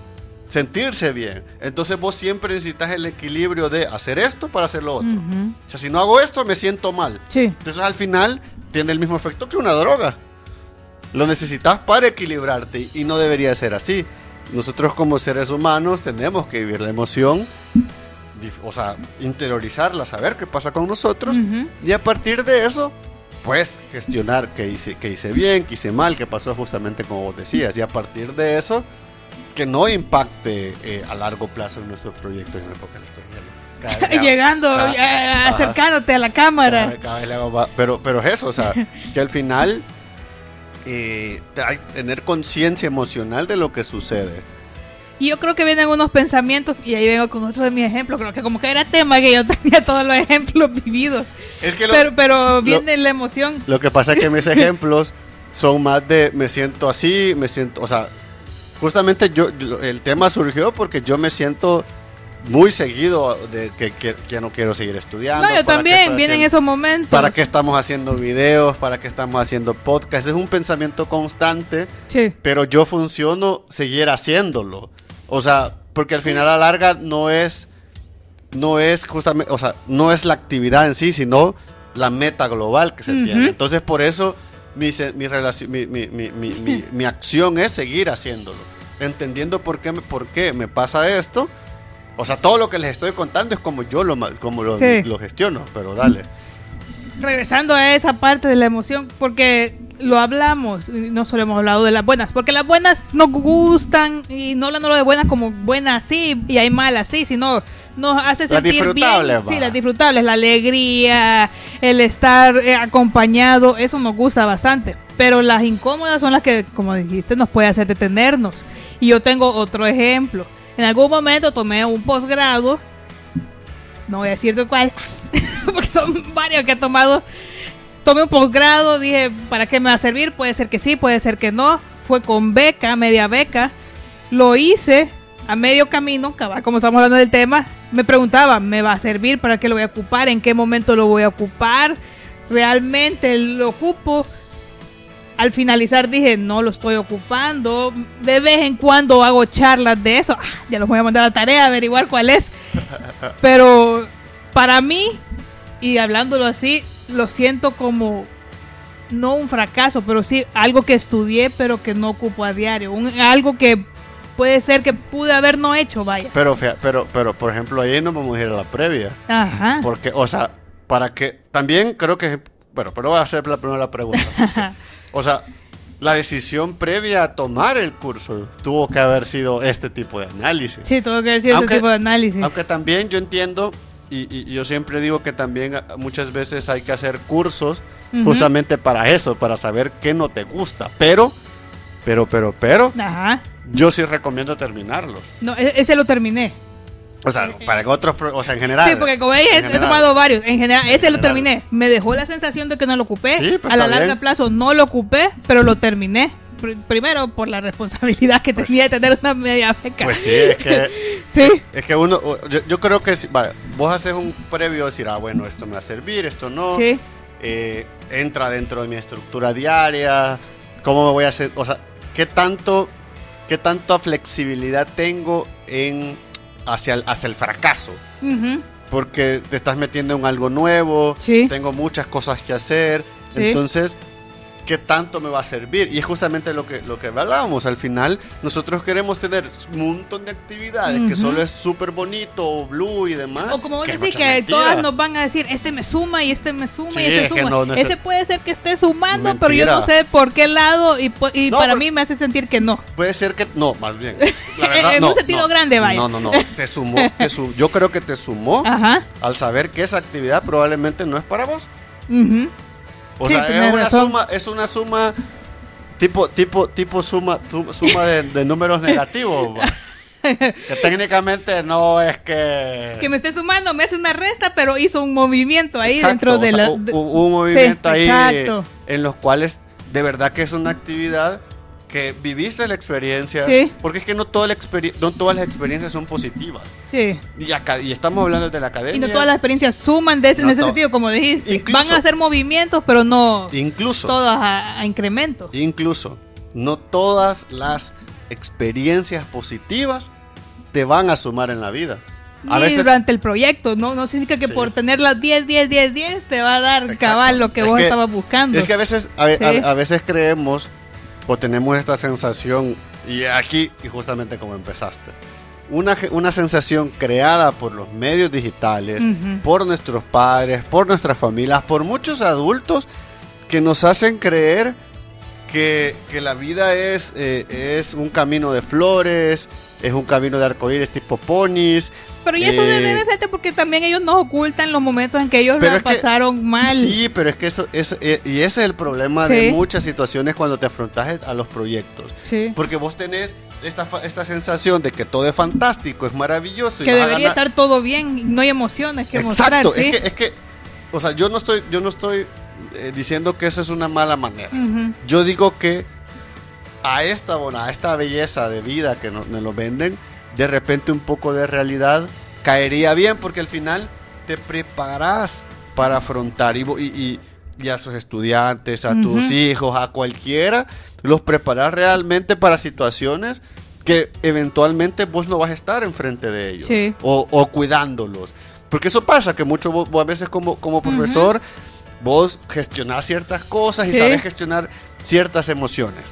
Speaker 1: sentirse bien. Entonces vos siempre necesitas el equilibrio de hacer esto para hacer lo otro.
Speaker 2: Ujú.
Speaker 1: O sea, si no hago esto, me siento mal.
Speaker 2: Sí.
Speaker 1: Entonces al final tiene el mismo efecto que una droga. Lo necesitas para equilibrarte y no debería ser así. Nosotros como seres humanos tenemos que vivir la emoción, o sea, interiorizarla, saber qué pasa con nosotros
Speaker 2: Ujú.
Speaker 1: y a partir de eso, pues gestionar qué hice, qué hice bien, qué hice mal, qué pasó justamente como vos decías. Y a partir de eso, que no impacte eh, a largo plazo en nuestro proyecto. Yendo. Cada vez le hago-
Speaker 2: Llegando,
Speaker 1: cada- ajá.
Speaker 2: acercándote a la
Speaker 1: cada,
Speaker 2: cámara.
Speaker 1: vez- cada vez pero, pero es eso, o sea, que al final eh, tener conciencia emocional de lo que sucede.
Speaker 2: Y yo creo que vienen unos pensamientos, y ahí vengo con otro de mis ejemplos. Creo que como que era tema que yo tenía todos los ejemplos vividos.
Speaker 1: Es que lo,
Speaker 2: Pero, pero viene la emoción.
Speaker 1: lo que pasa es que mis ejemplos son más de me siento así, me siento, o sea, justamente yo- el tema surgió porque yo me siento muy seguido de que, que- que no quiero seguir estudiando.
Speaker 2: No, yo
Speaker 1: ¿para qué
Speaker 2: también, vienen
Speaker 1: haciendo-
Speaker 2: esos momentos.
Speaker 1: ¿Para qué estamos haciendo videos? ¿Para qué estamos haciendo podcasts? Es un pensamiento constante
Speaker 2: Sí.
Speaker 1: pero yo funciono seguir haciéndolo. O sea, porque al final a la larga no es no es justamente, o sea, no es la actividad en sí, sino la meta global que se tiene. Entonces, por eso mi, mi, relación- mi, mi- mi- mi- mi- mi acción es seguir haciéndolo, entendiendo por qué, me- por qué me pasa esto. O sea, todo lo que les estoy contando es como yo lo, como lo,
Speaker 2: Sí.
Speaker 1: lo gestiono, pero dale.
Speaker 2: regresando a esa parte de la emoción, porque lo hablamos, y no solo hemos hablado de las buenas, porque las buenas nos gustan y no hablando de buenas como buenas sí y hay malas sí, sino nos hace
Speaker 1: Las
Speaker 2: sentir bien.
Speaker 1: disfrutables, va.
Speaker 2: Sí, las disfrutables, la alegría, el estar eh, acompañado, eso nos gusta bastante. Pero las incómodas son las que, como dijiste, nos puede hacer detenernos. Y yo tengo otro ejemplo. En algún momento tomé un posgrado no voy a decir de cuál, porque son varios que he tomado. Tomé un posgrado, dije, ¿para qué me va a servir? Puede ser que sí, puede ser que no. Fue con beca, media beca. Lo hice a medio camino, como estamos hablando del tema. Me preguntaba, ¿me va a servir? ¿Para qué lo voy a ocupar? ¿En qué momento lo voy a ocupar? ¿Realmente lo ocupo? Al finalizar dije, no lo estoy ocupando. De vez en cuando hago charlas de eso. Ah, ya los voy a mandar a la tarea, a averiguar cuál es. Pero para mí, y hablándolo así, lo siento como no un fracaso, pero sí algo que estudié, pero que no ocupo a diario. Un- algo que puede ser que pude haber no hecho, vaya.
Speaker 1: Pero, pero, pero, por ejemplo, ahí no vamos a ir a la previa.
Speaker 2: Ajá.
Speaker 1: Porque, o sea, para que. También creo que. Bueno, pero voy a hacer la primera pregunta. O sea, la decisión previa a tomar el curso tuvo que haber sido este tipo de análisis.
Speaker 2: Sí, tengo que decir
Speaker 1: Aunque-
Speaker 2: ese tipo de análisis.
Speaker 1: Aunque también yo entiendo, y, y yo siempre digo que también muchas veces hay que hacer cursos
Speaker 2: Ujú.
Speaker 1: justamente para eso, para saber qué no te gusta. Pero, pero, pero, pero,
Speaker 2: Ajá.
Speaker 1: yo sí recomiendo terminarlos.
Speaker 2: No, e- ese lo terminé.
Speaker 1: O sea, para que otros, o sea, en general.
Speaker 2: Sí, porque como veis, he, tomado varios. En general, ese lo terminé. Me dejó la sensación de que no lo ocupé.
Speaker 1: Sí, pues
Speaker 2: a la larga
Speaker 1: bien.
Speaker 2: plazo no lo ocupé, pero lo terminé. Pr- Primero por la responsabilidad que
Speaker 1: Pues-
Speaker 2: tenía de tener una media beca.
Speaker 1: Pues sí, es que,
Speaker 2: sí.
Speaker 1: es que uno, yo, yo creo que si- vaya, vos haces un previo, decir, ah, bueno, esto me va a servir, esto no.
Speaker 2: Sí.
Speaker 1: eh, entra dentro de mi estructura diaria, cómo me voy a hacer, o sea, qué tanto, qué tanta flexibilidad tengo en hacia el, hacia el fracaso, porque te estás metiendo en algo nuevo,
Speaker 2: Sí.
Speaker 1: tengo muchas cosas que hacer,
Speaker 2: Sí.
Speaker 1: entonces qué tanto me va a servir y es justamente lo que lo que hablábamos al final nosotros queremos tener un montón de actividades que solo es súper bonito blue y demás
Speaker 2: O como vos decís que
Speaker 1: mentira.
Speaker 2: todas nos van a decir, este me suma y este me suma
Speaker 1: Sí,
Speaker 2: y este
Speaker 1: es
Speaker 2: suma.
Speaker 1: no, no es-
Speaker 2: Ese puede ser que esté sumando, pero yo no sé por qué lado y, po- y
Speaker 1: No,
Speaker 2: para mí me hace sentir que no.
Speaker 1: Puede ser que no, más bien. La verdad,
Speaker 2: En un sentido grande, vaya.
Speaker 1: No, no, no. Te sumó, te su- yo creo que te sumó
Speaker 2: Ajá.
Speaker 1: al saber que esa actividad probablemente no es para vos.
Speaker 2: Ujú.
Speaker 1: O
Speaker 2: Sí,
Speaker 1: sea, es una
Speaker 2: razón.
Speaker 1: suma, es una suma tipo, tipo, tipo suma, suma de, de números negativos. que técnicamente no es que...
Speaker 2: Que me esté sumando, me hace una resta, pero hizo un movimiento ahí
Speaker 1: Exacto,
Speaker 2: dentro de
Speaker 1: o sea,
Speaker 2: la...
Speaker 1: Hubo un movimiento
Speaker 2: Sí,
Speaker 1: ahí
Speaker 2: exacto.
Speaker 1: en los cuales de verdad que es una actividad que viviste la experiencia.
Speaker 2: Sí.
Speaker 1: Porque es que no, toda la no todas las experiencias son positivas.
Speaker 2: sí.
Speaker 1: Y, acá, y estamos hablando de la academia.
Speaker 2: Y no todas las experiencias suman de ese,
Speaker 1: No
Speaker 2: en ese sentido, como dijiste.
Speaker 1: Incluso-
Speaker 2: Van a hacer movimientos, pero no
Speaker 1: Incluso.
Speaker 2: todas a, a incremento.
Speaker 1: Incluso, no todas las experiencias positivas te van a sumar en la vida. A
Speaker 2: Ni
Speaker 1: veces,
Speaker 2: durante el proyecto, no, no significa que
Speaker 1: Sí.
Speaker 2: por tener las 10, 10, 10, 10 te va a dar
Speaker 1: Exacto.
Speaker 2: cabal lo que
Speaker 1: Es
Speaker 2: vos
Speaker 1: que-
Speaker 2: estabas buscando.
Speaker 1: es que a veces, a, ve-
Speaker 2: Sí.
Speaker 1: a- a veces creemos o tenemos esta sensación, y aquí, y justamente como empezaste, una, una sensación creada por los medios digitales, por nuestros padres, por nuestras familias, por muchos adultos que nos hacen creer que, que la vida es, eh, es un camino de flores, es un camino de arcoíris tipo ponis.
Speaker 2: Pero y eso
Speaker 1: eh,
Speaker 2: debe, fíjate, porque también ellos nos ocultan los momentos en que ellos la
Speaker 1: que-
Speaker 2: pasaron mal.
Speaker 1: Sí, pero es que eso es, eh, y ese es el problema de muchas situaciones cuando te afrontas a los proyectos.
Speaker 2: Sí.
Speaker 1: Porque vos tenés esta, esta sensación de que todo es fantástico, es maravilloso.
Speaker 2: Que debería estar todo bien, no hay emociones que mostrar,
Speaker 1: Exacto,
Speaker 2: ¿sí?
Speaker 1: es, que, es que, o sea, yo no estoy, yo no estoy eh, diciendo que esa es una mala manera. Yo digo que a esta, bueno, a esta belleza de vida que nos, nos lo venden, de repente un poco de realidad caería bien porque al final te preparas para afrontar y, y, a sus estudiantes, a tus hijos, a cualquiera, los preparas realmente para situaciones que eventualmente vos no vas a estar enfrente de ellos
Speaker 2: Sí.
Speaker 1: o, o cuidándolos. Porque eso pasa, que mucho vos, vos a veces como, como profesor, vos gestionás ciertas cosas y sabes gestionar ciertas emociones.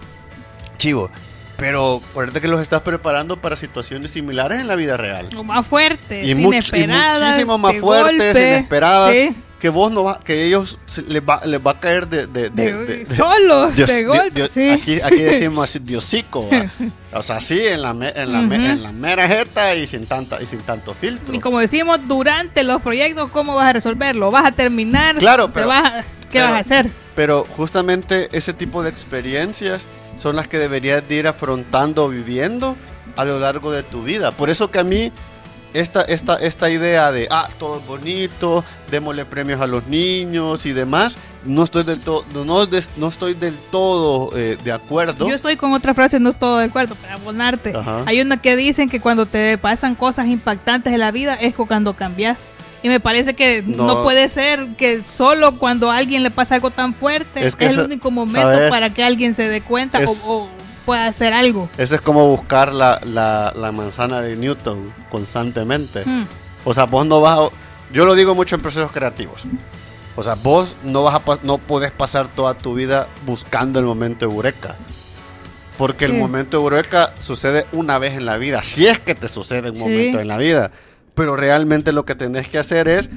Speaker 1: Chivo, pero ahorita que los estás preparando para situaciones similares en la vida real.
Speaker 2: O más fuertes,
Speaker 1: Y, much- y
Speaker 2: inesperadas.
Speaker 1: muchísimo más fuertes,
Speaker 2: golpe.
Speaker 1: inesperadas,
Speaker 2: Sí.
Speaker 1: que vos no va, que ellos les va, les va a caer de, de-
Speaker 2: solos,
Speaker 1: Dios-
Speaker 2: de golpe.
Speaker 1: Dios-
Speaker 2: sí.
Speaker 1: aquí, aquí decimos así, diosico, ¿va? o sea, sí, en la, me- en, la me-
Speaker 2: Ujú.
Speaker 1: en la mera jeta y sin, tanta, y sin tanto filtro.
Speaker 2: Y como decimos, durante los proyectos, ¿cómo vas a resolverlo? ¿Vas a terminar?
Speaker 1: Claro,
Speaker 2: ¿Te
Speaker 1: pero-
Speaker 2: vas a- ¿Qué
Speaker 1: pero-
Speaker 2: vas a hacer?
Speaker 1: Pero justamente ese tipo de experiencias son las que deberías de ir afrontando o viviendo a lo largo de tu vida. Por eso que a mí esta, esta, esta idea de, ah, todo es bonito, démosle premios a los niños y demás, no estoy del, todo no, des- no estoy del todo eh, de acuerdo.
Speaker 2: Yo estoy con otra frase, no todo de acuerdo, para abonarte.
Speaker 1: Ajá.
Speaker 2: Hay una que dicen que cuando te pasan cosas impactantes en la vida es cuando cambias. Y me parece que no,
Speaker 1: No.
Speaker 2: puede ser que solo cuando a alguien le pasa algo tan fuerte
Speaker 1: Es
Speaker 2: el único momento
Speaker 1: ¿sabes?
Speaker 2: para que alguien se dé cuenta
Speaker 1: Es-
Speaker 2: o, o pueda hacer algo.
Speaker 1: Ese es como buscar la, la- la manzana de Newton constantemente.
Speaker 2: Hmm.
Speaker 1: O sea, vos no vas a... Yo lo digo mucho en procesos creativos. O sea, vos no vas a no podés pasar toda tu vida buscando el momento eureka. Porque el momento eureka sucede una vez en la vida, si es que te sucede un
Speaker 2: Sí.
Speaker 1: momento en la vida. Pero realmente lo que tenés que hacer es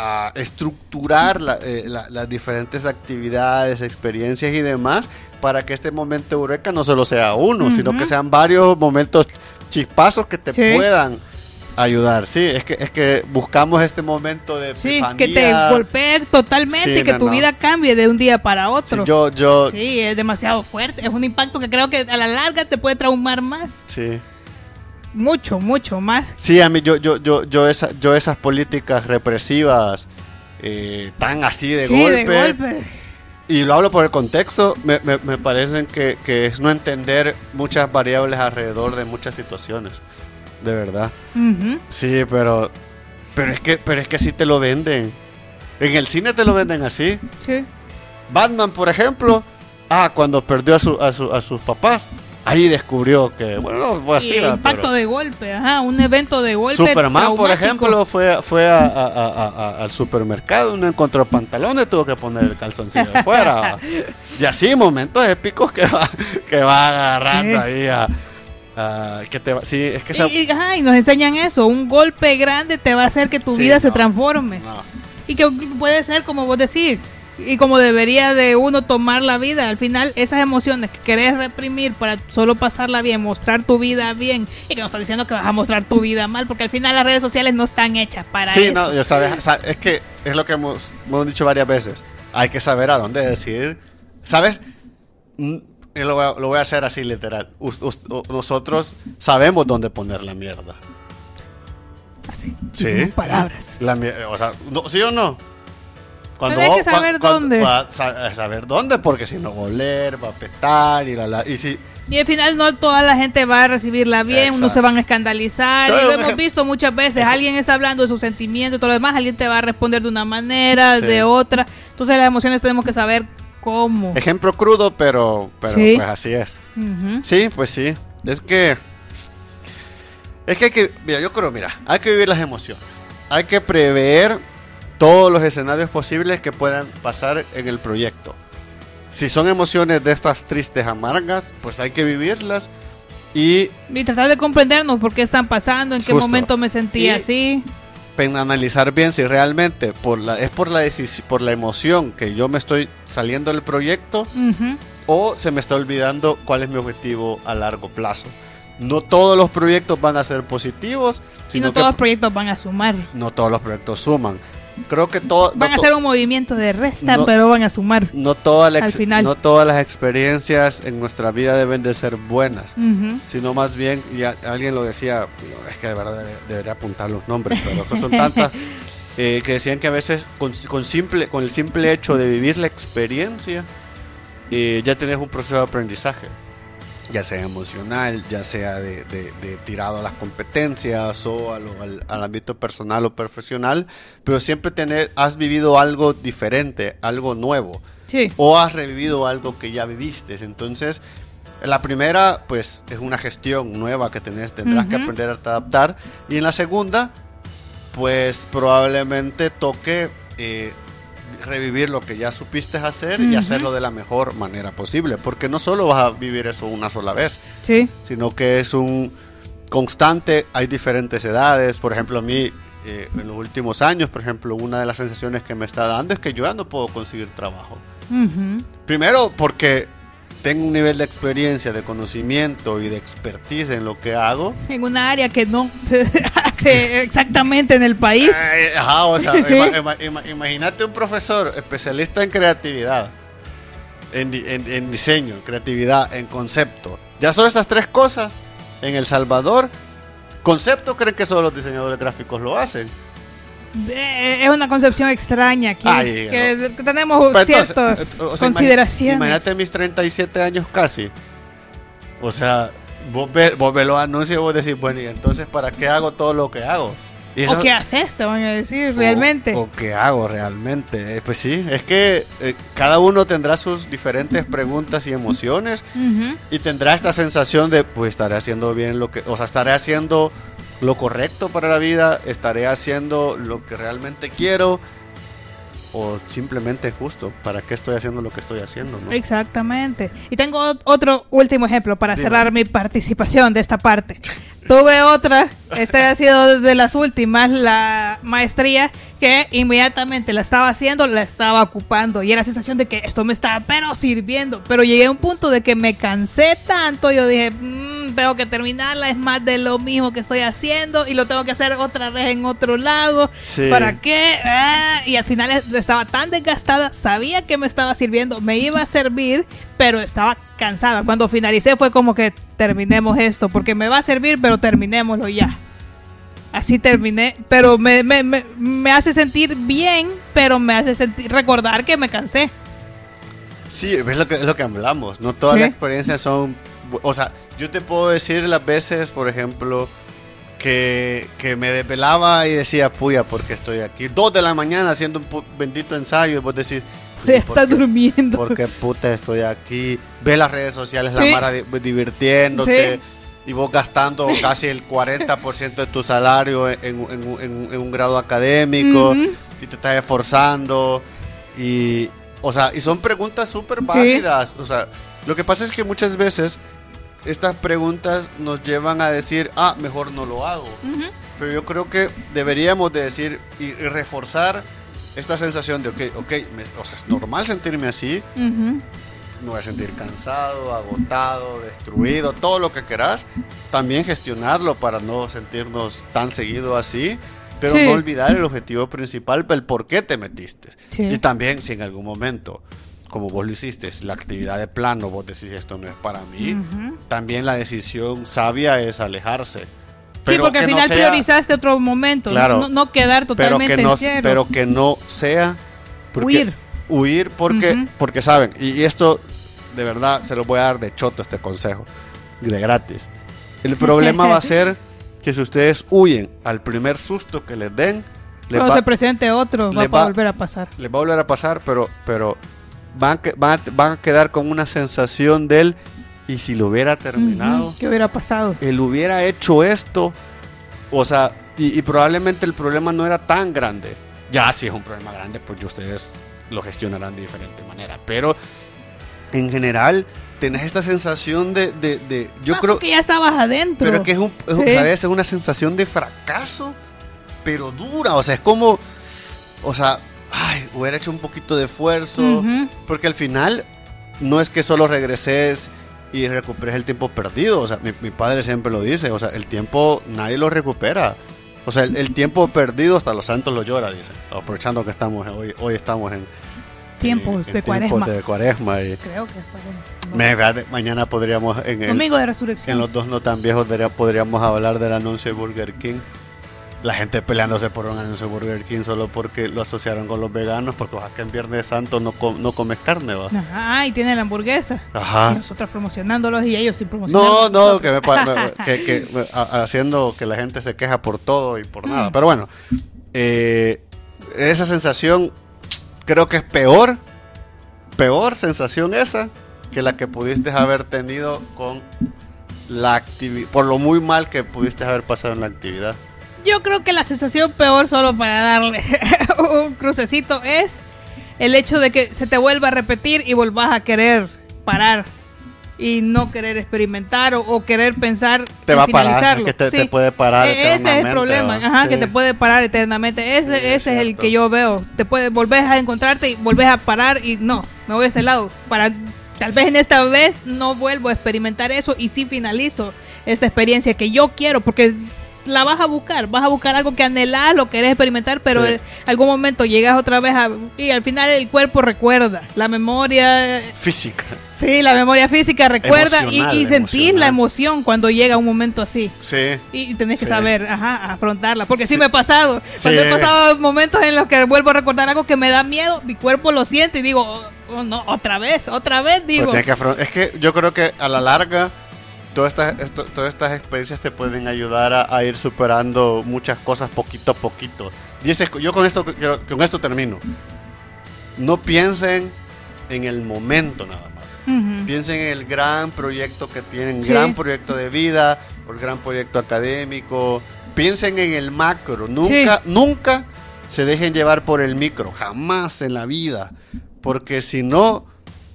Speaker 1: ah, estructurar la- eh, la- las diferentes actividades, experiencias y demás para que este momento eureka no solo sea uno, sino que sean varios momentos chispazos que te
Speaker 2: Sí.
Speaker 1: puedan ayudar. Sí, es que, es que buscamos este momento de
Speaker 2: Sí, que te golpee totalmente
Speaker 1: Sí,
Speaker 2: y que
Speaker 1: no,
Speaker 2: tu
Speaker 1: no.
Speaker 2: vida cambie de un día para
Speaker 1: Sí,
Speaker 2: otro.
Speaker 1: yo, yo,
Speaker 2: Sí, es demasiado fuerte. Es un impacto que creo que a la larga te puede traumar más.
Speaker 1: sí.
Speaker 2: Mucho, mucho más.
Speaker 1: Sí, a mí yo, yo, yo, yo, esa, yo esas políticas represivas eh, tan así de,
Speaker 2: sí,
Speaker 1: golpe,
Speaker 2: de golpe.
Speaker 1: y lo hablo por el contexto, me, me, me parecen que, que es no entender muchas variables alrededor de muchas situaciones, de verdad. Sí, pero, pero es que, pero es que así te lo venden. En el cine te lo venden así.
Speaker 2: Sí.
Speaker 1: Batman, por ejemplo, ah, cuando perdió a, su, a, su- a sus papás, ahí descubrió que, bueno, no decir, ah,
Speaker 2: impacto
Speaker 1: pero-
Speaker 2: de golpe, ajá, un evento de golpe.
Speaker 1: Superman, por ejemplo, fue, fue a- a- a- al supermercado, no encontró pantalones, tuvo que poner el calzoncillo afuera. y así, momentos épicos que va, que va agarrando
Speaker 2: Sí.
Speaker 1: ahí a, que te va- sí, es que esa-
Speaker 2: Y, y, ajá, y nos enseñan eso, un golpe grande te va a hacer que tu
Speaker 1: Sí,
Speaker 2: vida se transforme.
Speaker 1: no.
Speaker 2: Y que puede ser como vos decís, y como debería de uno tomar la vida. Al final, esas emociones que querés reprimir para solo pasarla bien, mostrar tu vida bien, y que no estás diciendo que vas a mostrar tu vida mal, porque al final las redes sociales no están hechas para
Speaker 1: Sí,
Speaker 2: eso.
Speaker 1: no, ya sabes, sa- es que es lo que hemos, hemos dicho varias veces. Hay que saber a dónde decir. ¿Sabes? Mm, y lo, voy a, lo voy a hacer así literal. Us- us- nosotros sabemos dónde poner la mierda.
Speaker 2: Así.
Speaker 1: Sí.
Speaker 2: palabras.
Speaker 1: La o sea, ¿sí o no?
Speaker 2: Pero hay que saber
Speaker 1: cuando-
Speaker 2: dónde.
Speaker 1: saber dónde, porque si no va a oler, va a petar y la, la- y si
Speaker 2: Y al final no toda la gente va a recibirla bien,
Speaker 1: Exacto.
Speaker 2: se van a escandalizar. Y lo hemos visto muchas veces. Alguien está hablando de sus sentimientos y todo lo demás, alguien te va a responder de una manera,
Speaker 1: Sí.
Speaker 2: de otra. Entonces las emociones tenemos que saber cómo.
Speaker 1: ejemplo crudo, pero, pero
Speaker 2: Sí.
Speaker 1: pues así es. Sí, pues sí. Es que. Es que hay que. Mira, yo creo, mira, hay que vivir las emociones. Hay que prever todos los escenarios posibles que puedan pasar en el proyecto. Si son emociones de estas tristes, amargas, pues hay que vivirlas. Y
Speaker 2: Y tratar de comprendernos por qué están pasando, en qué
Speaker 1: Justo.
Speaker 2: momento me sentí
Speaker 1: Y-
Speaker 2: así.
Speaker 1: analizar bien si realmente por la, es por la, por la emoción que yo me estoy saliendo del proyecto
Speaker 2: Ujú.
Speaker 1: o se me está olvidando cuál es mi objetivo a largo plazo. No todos los proyectos van a ser positivos,
Speaker 2: Y
Speaker 1: sino
Speaker 2: no
Speaker 1: que
Speaker 2: todos los proyectos van a sumar.
Speaker 1: no todos los proyectos suman. Creo que todo,
Speaker 2: Van
Speaker 1: no,
Speaker 2: a hacer un movimiento de resta,
Speaker 1: No.
Speaker 2: pero van a sumar.
Speaker 1: no toda la
Speaker 2: al final.
Speaker 1: no todas las experiencias en nuestra vida deben de ser buenas, sino más bien, y a- alguien lo decía, es que de verdad debe- debería apuntar los nombres, pero son tantas, eh, que decían que a veces con, con simple, con el simple hecho de vivir la experiencia, eh, ya tienes un proceso de aprendizaje. Ya sea emocional, ya sea de, de- de tirado a las competencias o a lo- al, al ámbito personal o profesional, pero siempre tener, has vivido algo diferente, algo nuevo,
Speaker 2: Sí.
Speaker 1: o has revivido algo que ya viviste. Entonces, la primera, pues, es una gestión nueva que tenés, tendrás que aprender a adaptar. Y en la segunda, pues, probablemente toque eh, revivir lo que ya supiste hacer y
Speaker 2: Ujú.
Speaker 1: hacerlo de la mejor manera posible. Porque no solo vas a vivir eso una sola vez,
Speaker 2: Sí.
Speaker 1: sino que es un constante, hay diferentes edades, por ejemplo a mí eh, en los últimos años, por ejemplo, una de las sensaciones que me está dando es que yo ya no puedo conseguir trabajo. Primero porque tengo un nivel de experiencia, de conocimiento y de expertise en lo que hago.
Speaker 2: En una área que no se hace exactamente en el país.
Speaker 1: Eh, ajá, o sea,
Speaker 2: Sí.
Speaker 1: ima- ima- ima- imagínate un profesor especialista en creatividad, en, en- en diseño, creatividad, en concepto. Ya son estas tres cosas en El Salvador. Concepto creen que solo los diseñadores gráficos lo hacen.
Speaker 2: Eh, Es una concepción extraña aquí.
Speaker 1: Ay,
Speaker 2: que que tenemos
Speaker 1: entonces,
Speaker 2: ciertas
Speaker 1: eh, o sea, imagi-
Speaker 2: consideraciones.
Speaker 1: Imagínate mis 37 años casi. O sea, vos ves, vos ves los anuncios y vos decís, bueno, ¿y entonces para qué hago todo lo que hago? Y
Speaker 2: ¿O qué haces? Te van a decir realmente.
Speaker 1: O, o qué hago realmente. Eh, pues sí, es que eh, cada uno tendrá sus diferentes preguntas y emociones y tendrá esta sensación de, pues estaré haciendo bien lo que, o sea, estaré haciendo lo correcto para la vida, estaré haciendo lo que realmente quiero o simplemente justo, ¿para qué estoy haciendo lo que estoy haciendo? ¿no?
Speaker 2: Exactamente. Y tengo ot- otro último ejemplo para
Speaker 1: Dime.
Speaker 2: cerrar mi participación de esta parte. Tuve otra, esta ha sido de las últimas, la maestría, que inmediatamente la estaba haciendo, la estaba ocupando. Y era la sensación de que esto me estaba pero sirviendo. Pero llegué a un punto de que me cansé tanto, yo dije, "Mm, tengo que terminarla, es más de lo mismo que estoy haciendo y lo tengo que hacer otra vez en otro lado.
Speaker 1: Sí.
Speaker 2: ¿Para qué? Ah, y al final es- estaba tan desgastada, sabía que me estaba sirviendo, me iba a servir, pero estaba cansada. Cuando finalicé fue como que terminemos esto, porque me va a servir, pero terminémoslo ya. Así terminé, pero me, me, me, me hace sentir bien, pero me hace sentir recordar que me cansé.
Speaker 1: Sí, es lo que, es lo que hablamos. No todas
Speaker 2: Sí.
Speaker 1: las experiencias son. O sea, yo te puedo decir las veces, por ejemplo, que, que me desvelaba y decía, puya, porque estoy aquí. Dos de la mañana haciendo un bendito ensayo y vos decís,
Speaker 2: Ya
Speaker 1: "Puya, ¿por
Speaker 2: está
Speaker 1: qué-
Speaker 2: durmiendo.
Speaker 1: ¿Por qué puta estoy aquí? Ves las redes sociales,
Speaker 2: Sí.
Speaker 1: la Mara di- divirtiéndote. Y vos gastando casi el 40% de tu salario en, en- en un- en- un grado académico
Speaker 2: Ujú.
Speaker 1: y te estás esforzando y o sea y son preguntas súper
Speaker 2: Sí.
Speaker 1: válidas o sea lo que pasa es que muchas veces estas preguntas nos llevan a decir ah mejor no lo hago
Speaker 2: Ujú.
Speaker 1: pero yo creo que deberíamos de decir y, y reforzar esta sensación de ok ok me- o sea es normal sentirme así
Speaker 2: Ujú.
Speaker 1: Me voy a sentir cansado agotado destruido todo lo que querás también gestionarlo para no sentirnos tan seguido así pero
Speaker 2: Sí.
Speaker 1: no olvidar el objetivo principal, el por qué te metiste.
Speaker 2: Sí.
Speaker 1: Y también si en algún momento como vos lo hiciste, la actividad de plano, vos decís esto no es para mí,
Speaker 2: Ujú.
Speaker 1: también la decisión sabia es alejarse.
Speaker 2: Sí, porque al
Speaker 1: que no
Speaker 2: final
Speaker 1: sea-
Speaker 2: priorizaste otro momento,
Speaker 1: Claro.
Speaker 2: no, no quedar
Speaker 1: pero
Speaker 2: totalmente
Speaker 1: que no,
Speaker 2: en cero.
Speaker 1: pero que no sea
Speaker 2: Huir.
Speaker 1: Huir porque porque saben y, esto de verdad se lo voy a dar de choto este consejo de gratis el problema va a ser que si ustedes huyen al primer susto que les den les
Speaker 2: Cuando
Speaker 1: va,
Speaker 2: se presente otro, va a volver a pasar.
Speaker 1: les va a volver a pasar pero pero van, van, a, van a quedar con una sensación del y si lo hubiera terminado
Speaker 2: ¿Qué hubiera pasado?
Speaker 1: él hubiera hecho esto, o sea, y, y probablemente el problema no era tan grande. Ya si es un problema grande, pues ustedes lo gestionarán de diferente manera. Pero en general, tenés esta sensación de, de, de- yo creo,
Speaker 2: porque ya estabas adentro.
Speaker 1: pero que es, un, es un-
Speaker 2: Sí.
Speaker 1: ¿sabes? Es una sensación de fracaso, pero dura, o sea, es como, o sea, ay, hubiera hecho un poquito de esfuerzo. Porque al final no es que solo regreses y recuperes el tiempo perdido. O sea, mi, mi padre siempre lo dice. O sea, el tiempo nadie lo recupera. O sea, el, el tiempo perdido hasta los santos lo llora, dice. Aprovechando que estamos en- hoy, hoy estamos en
Speaker 2: Tiempos
Speaker 1: en
Speaker 2: de cuaresma.
Speaker 1: tiempos de cuaresma y
Speaker 2: Creo que es cuaresma. No.
Speaker 1: me- fíjate, mañana podríamos en, el-
Speaker 2: Domingo de resurrección.
Speaker 1: en los dos no tan viejos podríamos hablar del anuncio de Burger King. La gente peleándose por un anuncio de Burger King solo porque lo asociaron con los veganos, porque ojalá que en Viernes Santo no, com- no comes carne, va.
Speaker 2: Ajá, y tiene la hamburguesa.
Speaker 1: Ajá.
Speaker 2: Y nosotros promocionándolos y ellos sin promocionar.
Speaker 1: No, no, que me, que, haciendo que la gente se queja por todo y por nada.
Speaker 2: Mm.
Speaker 1: Pero bueno, eh, esa sensación creo que es peor, peor sensación esa que la que pudiste haber tenido con la actividad, por lo muy mal que pudiste haber pasado en la actividad.
Speaker 2: Yo creo que la sensación peor, solo para darle un crucecito, es el hecho de que se te vuelva a repetir y volvás a querer parar y no querer experimentar o, o querer pensar
Speaker 1: Te va a parar, que te, te
Speaker 2: Sí.
Speaker 1: puede parar.
Speaker 2: E- ese es el problema, ajá,
Speaker 1: Sí.
Speaker 2: que te puede parar eternamente. Ese,
Speaker 1: Sí,
Speaker 2: ese
Speaker 1: es
Speaker 2: es, el que yo veo. Te puede volver a encontrarte y volvés a parar y no, me voy a este lado. Para tal vez en esta vez no vuelvo a experimentar eso y sí finalizo esta experiencia que yo quiero porque la vas a buscar, vas a buscar algo que anhelás, lo querés experimentar, pero
Speaker 1: Sí.
Speaker 2: en algún momento llegas otra vez a, y al final el cuerpo recuerda, la memoria
Speaker 1: Física.
Speaker 2: Sí, la memoria física recuerda y,
Speaker 1: Emocional,
Speaker 2: y sentís la emoción cuando llega un momento así.
Speaker 1: Sí.
Speaker 2: Y tenés que saber, ajá, afrontarla. Porque sí.
Speaker 1: Sí.
Speaker 2: me ha pasado. Cuando he pasado momentos en los que vuelvo a recordar algo que me da miedo, mi cuerpo lo siente y digo, oh, oh, no, otra vez, otra vez,
Speaker 1: Pues
Speaker 2: digo.
Speaker 1: tienes que es que yo creo que a la larga todas estas, esto- todas estas experiencias te pueden ayudar a, a ir superando muchas cosas poquito a poquito. Y ese- yo con esto, quiero- con esto termino. No piensen en el momento nada más. Piensen en el gran proyecto que tienen,
Speaker 2: Sí.
Speaker 1: gran proyecto de vida, o el gran proyecto académico. Piensen en el macro. Nunca, nunca se dejen llevar por el micro. Jamás en la vida. Porque si no,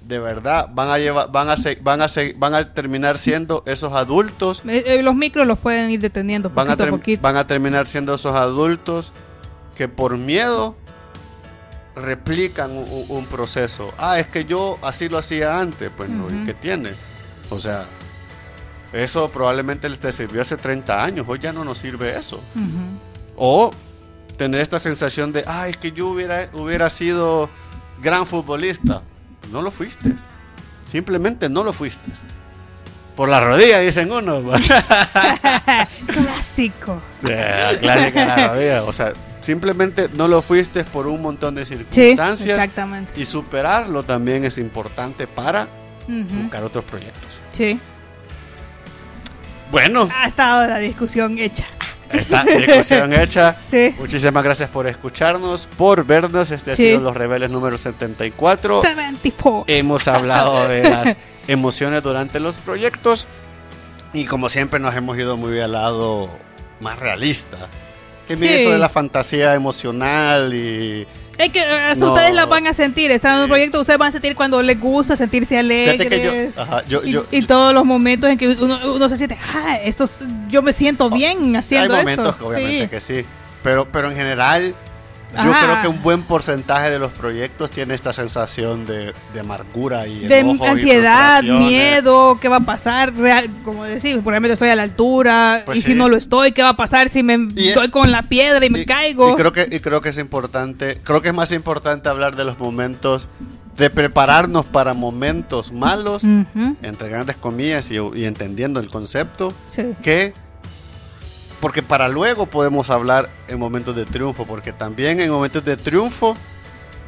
Speaker 1: de verdad, van a llevar, van a se- van a se- van a terminar siendo esos adultos.
Speaker 2: Eh, los micros los pueden ir deteniendo
Speaker 1: Van a,
Speaker 2: poquito
Speaker 1: van terminar siendo esos adultos que por miedo replican un, proceso. Ah, es que yo así lo hacía antes. Pues no, ¿y
Speaker 2: Ujú.
Speaker 1: qué tiene? O sea, eso probablemente les te sirvió hace 30 años. Hoy ya no nos sirve eso. O tener esta sensación de, ay, es que yo hubiera, hubiera sido gran futbolista. No lo fuiste. Simplemente no lo fuiste. Por la rodilla, dicen uno.
Speaker 2: Clásico.
Speaker 1: Sí, clásica la rodilla. O sea, simplemente no lo fuiste por un montón de
Speaker 2: Sí,
Speaker 1: circunstancias.
Speaker 2: exactamente.
Speaker 1: y superarlo también es importante para buscar otros proyectos.
Speaker 2: Sí.
Speaker 1: Bueno,
Speaker 2: Ha estado la discusión hecha.
Speaker 1: Esta discusión hecha.
Speaker 2: Sí.
Speaker 1: Muchísimas gracias por escucharnos, por vernos. Este ha
Speaker 2: Sí.
Speaker 1: sido Los Rebeldes número 74.
Speaker 2: 74.
Speaker 1: Hemos hablado de las emociones durante los proyectos y como siempre nos hemos ido muy al lado más realista. Que
Speaker 2: Sí.
Speaker 1: eso de la fantasía emocional y...
Speaker 2: Es que eh,
Speaker 1: No.
Speaker 2: ustedes la van a sentir. Están en un proyecto, ustedes van a sentir cuando les gusta sentirse alegres.
Speaker 1: Fíjate que yo... ajá, yo,
Speaker 2: y,
Speaker 1: yo-
Speaker 2: y todos los momentos en que uno, uno se siente, ah, esto es- yo me siento bien
Speaker 1: hay
Speaker 2: haciendo
Speaker 1: momentos
Speaker 2: esto.
Speaker 1: que obviamente
Speaker 2: Sí.
Speaker 1: que sí. Pero, pero en general, yo
Speaker 2: Ajá.
Speaker 1: creo que un buen porcentaje de los proyectos tiene esta sensación de, de amargura y
Speaker 2: de
Speaker 1: enojo y
Speaker 2: ansiedad,
Speaker 1: frustraciones.
Speaker 2: miedo, qué va a pasar, real, como decir, probablemente estoy a la altura,
Speaker 1: Pues
Speaker 2: y
Speaker 1: sí.
Speaker 2: si no lo estoy, qué va a pasar si me
Speaker 1: Y es-
Speaker 2: doy con la piedra y me
Speaker 1: Y-
Speaker 2: caigo.
Speaker 1: Y creo, que, y creo que es importante, creo que es más importante hablar de los momentos de prepararnos para momentos malos,
Speaker 2: Ujú,
Speaker 1: entre grandes comillas y, y entendiendo el concepto,
Speaker 2: sí.
Speaker 1: que porque para luego podemos hablar en momentos de triunfo, porque también en momentos de triunfo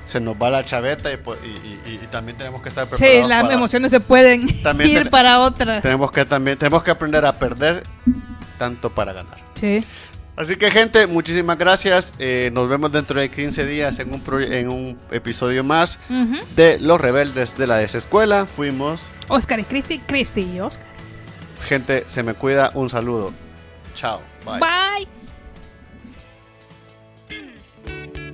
Speaker 1: se nos va la chaveta y, po- y- y- y- y también tenemos que estar
Speaker 2: Sí,
Speaker 1: preparados.
Speaker 2: las
Speaker 1: para-
Speaker 2: emociones se pueden
Speaker 1: También
Speaker 2: ir
Speaker 1: ten-
Speaker 2: para otras.
Speaker 1: tenemos que también tenemos que aprender a perder tanto para ganar.
Speaker 2: Sí.
Speaker 1: Así que gente, muchísimas gracias. Eh, nos vemos dentro de 15 días en un, proye- en un episodio más de Los Rebeldes de la Desescuela. Fuimos.
Speaker 2: Oscar y Cristi, Cristi y Oscar.
Speaker 1: Gente, se me cuida. Un saludo. Chao. Bye.
Speaker 2: Bye. Mm.